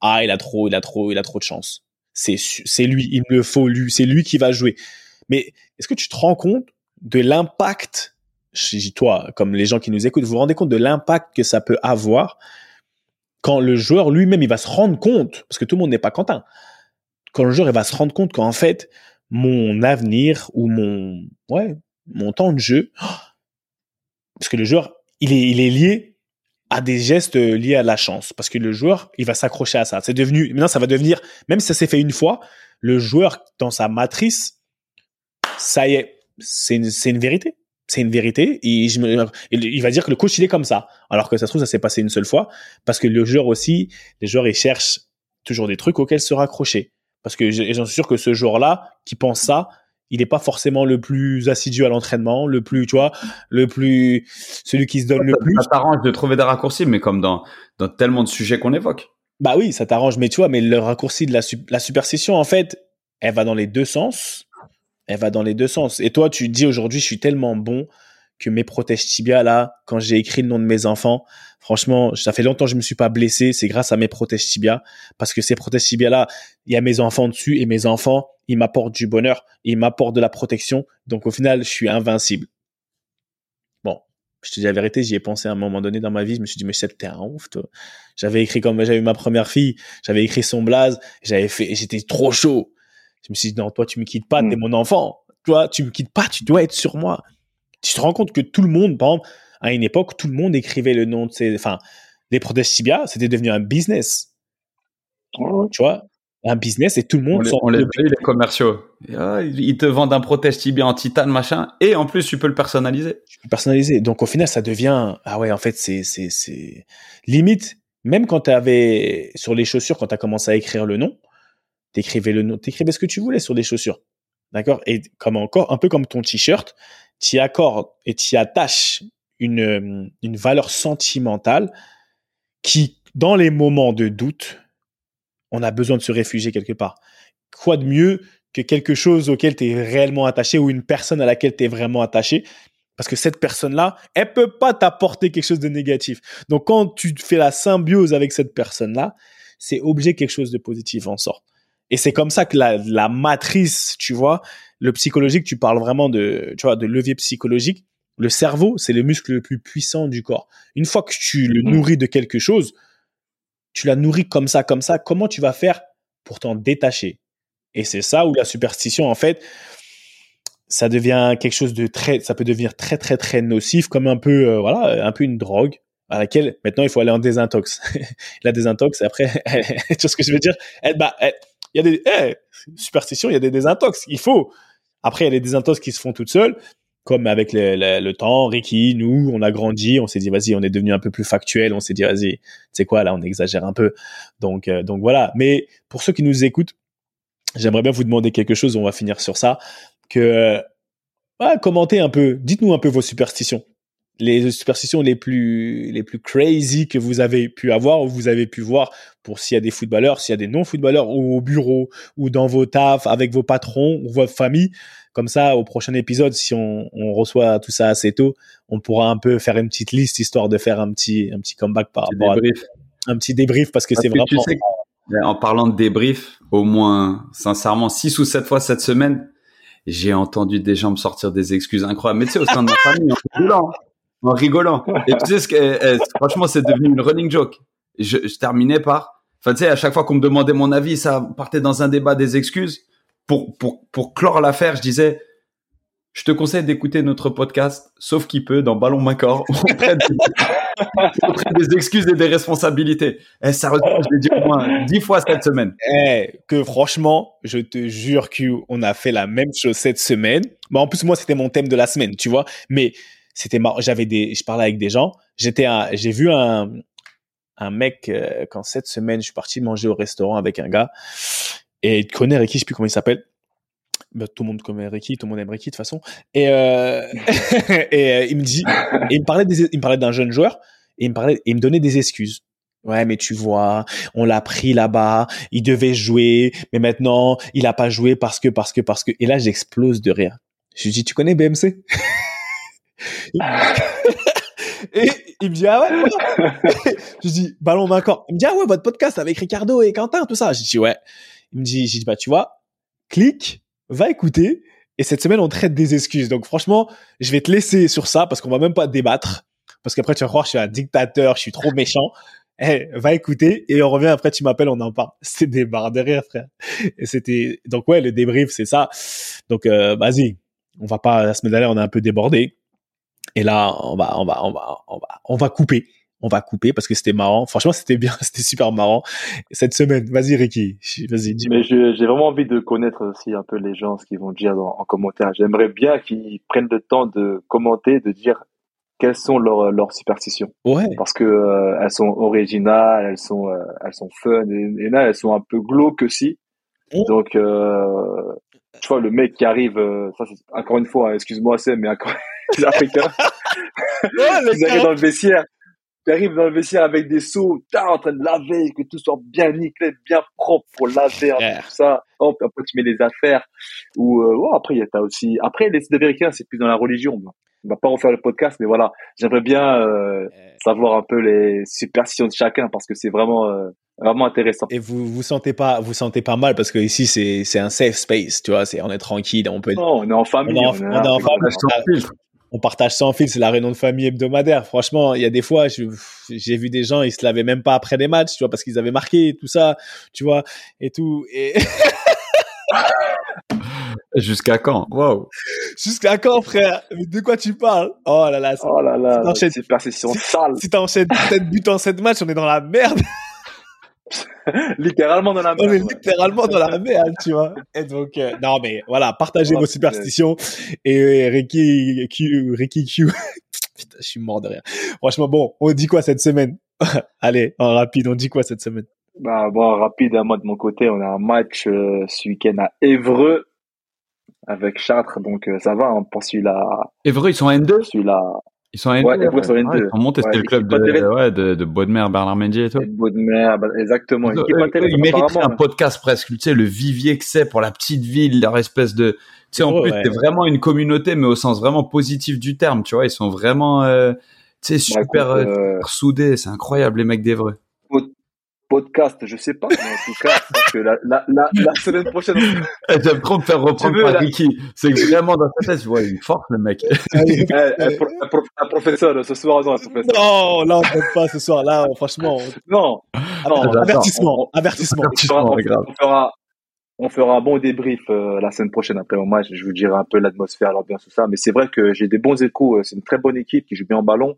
Ah, il a trop, il a trop, il a trop de chance. C'est, c'est lui. Il me le faut, lui. C'est lui qui va jouer. Mais est-ce que tu te rends compte de l'impact, toi, comme les gens qui nous écoutent, vous vous rendez compte de l'impact que ça peut avoir quand le joueur lui-même, il va se rendre compte, parce que tout le monde n'est pas Quentin, quand le joueur, il va se rendre compte qu'en fait, mon avenir ou mon ouais mon temps de jeu parce que le joueur il est il est lié à des gestes liés à la chance. Parce que le joueur, il va s'accrocher à ça. C'est devenu, maintenant, ça va devenir, même si ça s'est fait une fois, le joueur, dans sa matrice, ça y est, c'est une, une vérité. C'est une vérité. Et je me, il va dire que le coach, il est comme ça. Alors que ça se trouve, ça s'est passé une seule fois. Parce que le joueur aussi, les joueurs, ils cherchent toujours des trucs auxquels se raccrocher. Parce que j'en suis sûr que ce joueur-là, qui pense ça, il n'est pas forcément le plus assidu à l'entraînement, le plus, tu vois, le plus, celui qui se donne le plus. Ça t'arrange de trouver des raccourcis, mais comme dans, dans tellement de sujets qu'on évoque. Bah oui, ça t'arrange, mais tu vois, mais le raccourci de la, la superstition, en fait, elle va dans les deux sens. Elle va dans les deux sens. Et toi, tu dis aujourd'hui, je suis tellement bon que mes protèges tibia là, quand j'ai écrit le nom de mes enfants, franchement, ça fait longtemps que je me suis pas blessé, c'est grâce à mes protèges tibia parce que ces protèges tibia là, il y a mes enfants dessus et mes enfants, ils m'apportent du bonheur, ils m'apportent de la protection, donc au final, je suis invincible. Bon, je te dis la vérité, j'y ai pensé à un moment donné dans ma vie, je me suis dit mais c'est un ouf toi. J'avais écrit comme j'avais eu ma première fille, j'avais écrit son blaze, j'avais fait j'étais trop chaud. Je me suis dit non, toi tu me quittes pas, t'es mm. mon enfant. Toi, tu me quittes pas, tu dois être sur moi tu te rends compte que tout le monde, par exemple, à une époque, tout le monde écrivait le nom de ses, enfin, les prothèses tibia, c'était devenu un business. Tu vois, un business et tout le monde. On, les, on les commerciaux. Ah, ils te vendent un protège tibia en titane, machin, et en plus, tu peux le personnaliser. Tu peux personnaliser. Donc, au final, ça devient, ah ouais, en fait, c'est, c'est, c'est, limite, même quand tu avais, sur les chaussures, quand tu as commencé à écrire le nom, t'écrivais le nom, t'écrivais ce que tu voulais sur les chaussures. D'accord? Et comme encore, un peu comme ton t-shirt, tu accordes et tu attaches une, une valeur sentimentale qui, dans les moments de doute, on a besoin de se réfugier quelque part. Quoi de mieux que quelque chose auquel tu es réellement attaché ou une personne à laquelle tu es vraiment attaché? Parce que cette personne-là, elle peut pas t'apporter quelque chose de négatif. Donc quand tu fais la symbiose avec cette personne-là, c'est obligé quelque chose de positif en sort. Et c'est comme ça que la, la matrice, tu vois, le psychologique, tu parles vraiment de, tu vois, de levier psychologique. Le cerveau, c'est le muscle le plus puissant du corps. Une fois que tu le mhm. nourris de quelque chose, tu la nourris comme ça, comme ça. Comment tu vas faire pour t'en détacher? Et c'est ça où la superstition, en fait, ça devient quelque chose de très, ça peut devenir très, très, très nocif, comme un peu, euh, voilà, un peu une drogue à laquelle maintenant il faut aller en désintox. [laughs] la désintox, après, [laughs] tu vois ce que je veux dire? Bah, il y a des eh, superstitions, il y a des désintox. Il faut après, il y a des désintox qui se font toutes seules, comme avec le, temps, Ricky, nous, on a grandi, on s'est dit, vas-y, on est devenu un peu plus factuel, on s'est dit, vas-y, c'est quoi, là, on exagère un peu. Donc, euh, donc voilà. Mais pour ceux qui nous écoutent, j'aimerais bien vous demander quelque chose, on va finir sur ça, que, euh, commentez un peu, dites-nous un peu vos superstitions les superstitions les plus les plus crazy que vous avez pu avoir ou vous avez pu voir pour s'il y a des footballeurs, s'il y a des non-footballeurs ou au bureau ou dans vos tafs avec vos patrons ou votre famille. Comme ça, au prochain épisode, si on, on reçoit tout ça assez tôt, on pourra un peu faire une petite liste histoire de faire un petit un petit comeback par rapport à un petit débrief parce que c'est vraiment. en parlant de débrief, au moins sincèrement six ou sept fois cette semaine, j'ai entendu des gens me sortir des excuses incroyables. Mais tu sais, au sein de ma famille, en en rigolant. Et tu sais ce que, eh, eh, franchement, c'est devenu une running joke. Je, terminais par, enfin, tu sais, à chaque fois qu'on me demandait mon avis, ça partait dans un débat des excuses. Pour, pour, pour clore l'affaire, je disais, je te conseille d'écouter notre podcast, sauf qui peut, dans Ballon Main Corps. On [laughs] des excuses et des responsabilités. Eh, ça je l'ai dit au moins dix fois cette semaine. Eh, que franchement, je te jure qu'on a fait la même chose cette semaine. Mais en plus, moi, c'était mon thème de la semaine, tu vois. Mais c'était marrant. J'avais des, je parlais avec des gens. J'étais j'ai vu un, un mec euh, quand cette semaine je suis parti manger au restaurant avec un gars et il connaît Ricky, je sais plus comment il s'appelle. Bah, tout le monde connaît Ricky, tout le monde aime Ricky de toute façon. Et, euh, [laughs] [laughs] et euh, il me dit, il me parlait des, il me parlait d'un jeune joueur et il me parlait, et il me donnait des excuses. Ouais, mais tu vois, on l'a pris là-bas, il devait jouer, mais maintenant il a pas joué parce que, parce que, parce que. Et là, j'explose de rire. Je lui dis, tu connais BMC [laughs] [laughs] et il me dit, ah ouais, [laughs] Je dis, ballon vainqueur. Il me dit, ah ouais, votre podcast avec Ricardo et Quentin, tout ça. Je dis, ouais. Il me dit, j'ai dit, bah, tu vois, clique, va écouter. Et cette semaine, on traite des excuses. Donc, franchement, je vais te laisser sur ça parce qu'on va même pas débattre. Parce qu'après, tu vas croire je suis un dictateur, je suis trop méchant. Eh, va écouter et on revient après, tu m'appelles, on en parle. [laughs] C'est des barres derrière, frère. Et c'était, donc ouais, le débrief, c'est ça. Donc, euh, vas-y. On va pas, la semaine dernière, on a un peu débordé. Et là, on va, on va, on va, on va, on va couper. on va couper parce que c'était marrant. Franchement, c'était bien, [laughs] c'était super marrant. Cette semaine, vas-y Ricky, vas-y. Mais j'ai vraiment envie de connaître aussi un peu les gens, ce qu'ils vont dire en commentaire. J'aimerais bien qu'ils prennent le temps de commenter, de dire quelles sont leurs, leurs superstitions. Ouais. Parce que euh, elles sont originales, elles sont, euh, elles sont fun, et, et là, elles sont un peu glauques aussi. Oh. Donc, euh, tu vois, le mec qui arrive, euh, ça, c'est- encore une fois, hein, excuse-moi, c'est, mais encore, les Africains, ils arrivent dans le vestiaire. Ils arrivent dans le vestiaire avec des seaux, t'as en train de laver, que tout soit bien nickel, bien propre pour laver, hein, Frère. tout ça. Hop, après tu mets les affaires. Ou euh, ouais, après il y a t'as aussi. Après les sites américains, c'est plus dans la religion. Bon. On va pas refaire le podcast, mais voilà, j'aimerais bien euh, savoir un peu les superstitions de chacun parce que c'est vraiment euh, vraiment intéressant. Et vous vous sentez pas vous sentez pas mal parce que ici c'est c'est un safe space, tu vois, c'est on est tranquille, on peut Non, on est en famille. On est en- est on est en là, famille. On partage sans fil, c'est la réunion de famille hebdomadaire. Franchement, il y a des fois, je- j'ai vu des gens, ils se lavaient même pas après les matchs, tu vois, parce qu'ils avaient marqué tout ça, tu vois, et tout. Et [laughs] Jusqu'à quand? Waouh. jusqu'à quand, frère? Mais De quoi tu parles? Oh là là, c'est- Oh là là, T'enchaînes. superstition sale, si t'enchaînes 7 buts en 7 matchs, on est dans la merde. [laughs] littéralement dans la On est littéralement dans la merde, tu vois. Et donc, euh, non, mais voilà, partagez Oh, vos superstitions. Et euh, Ricky Q, Ricky Q. [laughs] Putain, je suis mort de rire. Franchement, bon, on dit quoi cette semaine? [laughs] Allez, en rapide, on dit quoi cette semaine? Bah, bon, rapide, hein, moi de mon côté, on a un match euh, ce week-end à Évreux avec Chartres, donc euh, ça va, on poursuit la, Évreux, ils sont en N2 poursuit la, Ils sont en N2 Ouais, Évreux sont en Ah, N2. ils sont montés, c'était Ouais, le club de, ouais, de, de Baudemer, Bernard Mendier et tout. et Baudemer, bah, exactement, équipe eux, intéressante, ils mériteraient un apparemment. podcast presque, tu sais, le vivier que c'est pour la petite ville, leur espèce de... Tu sais, en Ouais, plus, ouais. c'est vraiment une communauté, mais au sens vraiment positif du terme, tu vois, ils sont vraiment, euh, tu sais, Bah, super, écoute, euh, euh, super soudés, c'est incroyable, les mecs d'Evreux. Podcast, je sais pas, mais en tout cas, que la, la, la, la semaine prochaine, Eh, J'aime trop me faire reprendre veux, par Ricky. C'est que vraiment dans sa tête, je vois une force, le mec. Allez. Eh, un, pro- un pro- un professeur, ce soir, non, un professeur. Non, là, on t'aime pas ce soir. Là, franchement, Non, non, j'adore. avertissement, On- on- avertissement. on fera, on, fera, on fera un bon débrief euh, la semaine prochaine après mon match. Je vous dirai un peu l'atmosphère, l'ambiance, tout ça. Mais c'est vrai que j'ai des bons échos. euh, C'est une très bonne équipe qui joue bien en ballon,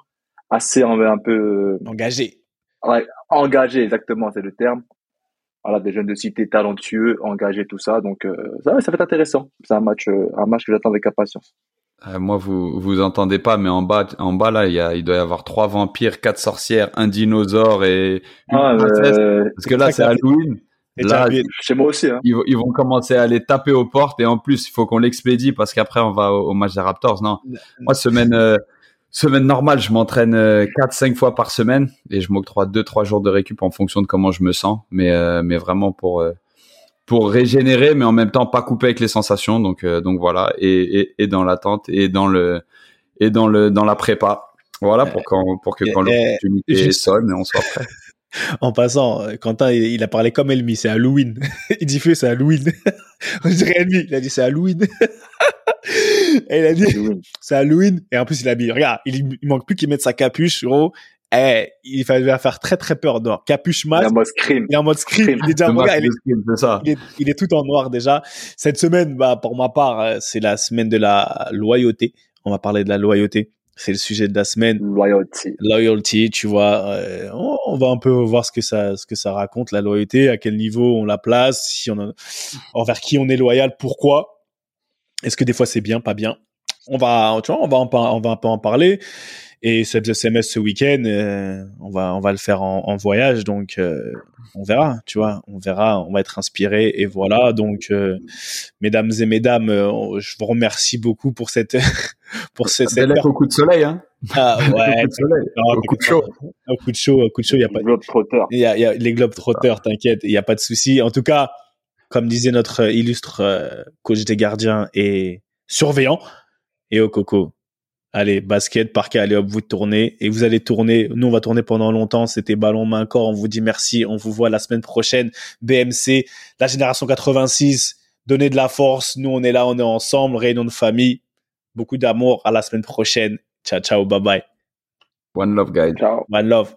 assez un, un peu Engagé. Ouais, exactement, c'est le terme. Voilà, des jeunes de cité talentueux, engagés, tout ça. Donc euh, ça, ça va être intéressant. C'est un match, euh, un match que j'attends avec impatience. Euh, moi, vous vous entendez pas, mais en bas, en bas là, il y a, il doit y avoir trois vampires, quatre sorcières, un dinosaure et une Ah, princesse. euh, Parce que là, c'est Halloween. Et Là, chez moi aussi. Hein. ils, vont- ils vont commencer à aller taper aux portes et en plus, il faut qu'on l'expédie parce qu'après, on va au, au match des Raptors. Non, moi, semaine euh, semaine normale, je m'entraîne euh, quatre, cinq fois par semaine et je m'octroie deux, trois jours de récup en fonction de comment je me sens. Mais euh, mais vraiment pour euh, pour régénérer, mais en même temps pas couper avec les sensations. Donc euh, donc voilà et, et, et dans l'attente et dans le et dans le dans la prépa. Voilà pour quand pour que quand l'opportunité sonne, on soit prêt. En passant, euh, Quentin, il, a parlé comme Elmi, c'est Halloween. [laughs] il dit feu, c'est Halloween. [laughs] On dirait Elmi, il a dit c'est Halloween. [laughs] Et il a dit c'est Halloween. Et en plus, il a mis, regarde, il, il manque plus qu'il mette sa capuche, gros. Eh, il va faire très très peur dehors. Capuche Il masque, scream. il est en mode. Scream. Il est déjà, Le match regarde, il est, de skill, c'est ça. il est, il est tout en noir déjà. Cette semaine, bah, pour ma part, euh, c'est la semaine de la loyauté. On va parler de la loyauté. C'est le sujet de la semaine. Loyalty. Loyalty, tu vois, euh, on, on va un peu voir ce que ça, ce que ça raconte la loyauté, à quel niveau on la place, si on a, envers qui on est loyal, pourquoi. Est-ce que des fois c'est bien, pas bien? On va, tu vois, on va en, on va un peu en parler. Et cette SMS ce week-end, euh, on va, on va le faire en, en voyage, donc euh, on verra, tu vois, on verra, on va être inspiré et voilà. Donc, euh, mesdames et mesdames, euh, je vous remercie beaucoup pour cette, [laughs] pour cette, cette au coup de soleil, hein. ah, ouais, [laughs] Au coup de chaud. Au coup de chaud, au coup de chaud, il y a pas, Globetrotter. il y a, il y a les globes trotteurs, t'inquiète, il y a pas de souci. En tout cas, comme disait notre illustre euh, coach des gardiens et surveillant, et au coco. Allez, basket, parquet, allez hop, vous tournez et vous allez tourner. Nous, on va tourner pendant longtemps. C'était ballon main corps. On vous dit merci. On vous voit la semaine prochaine. BMC, la génération 86. Donnez de la force. Nous, on est là, on est ensemble. Réunion de famille. Beaucoup d'amour. À la semaine prochaine. Ciao, ciao. Bye bye. One love, guys. Ciao. One love.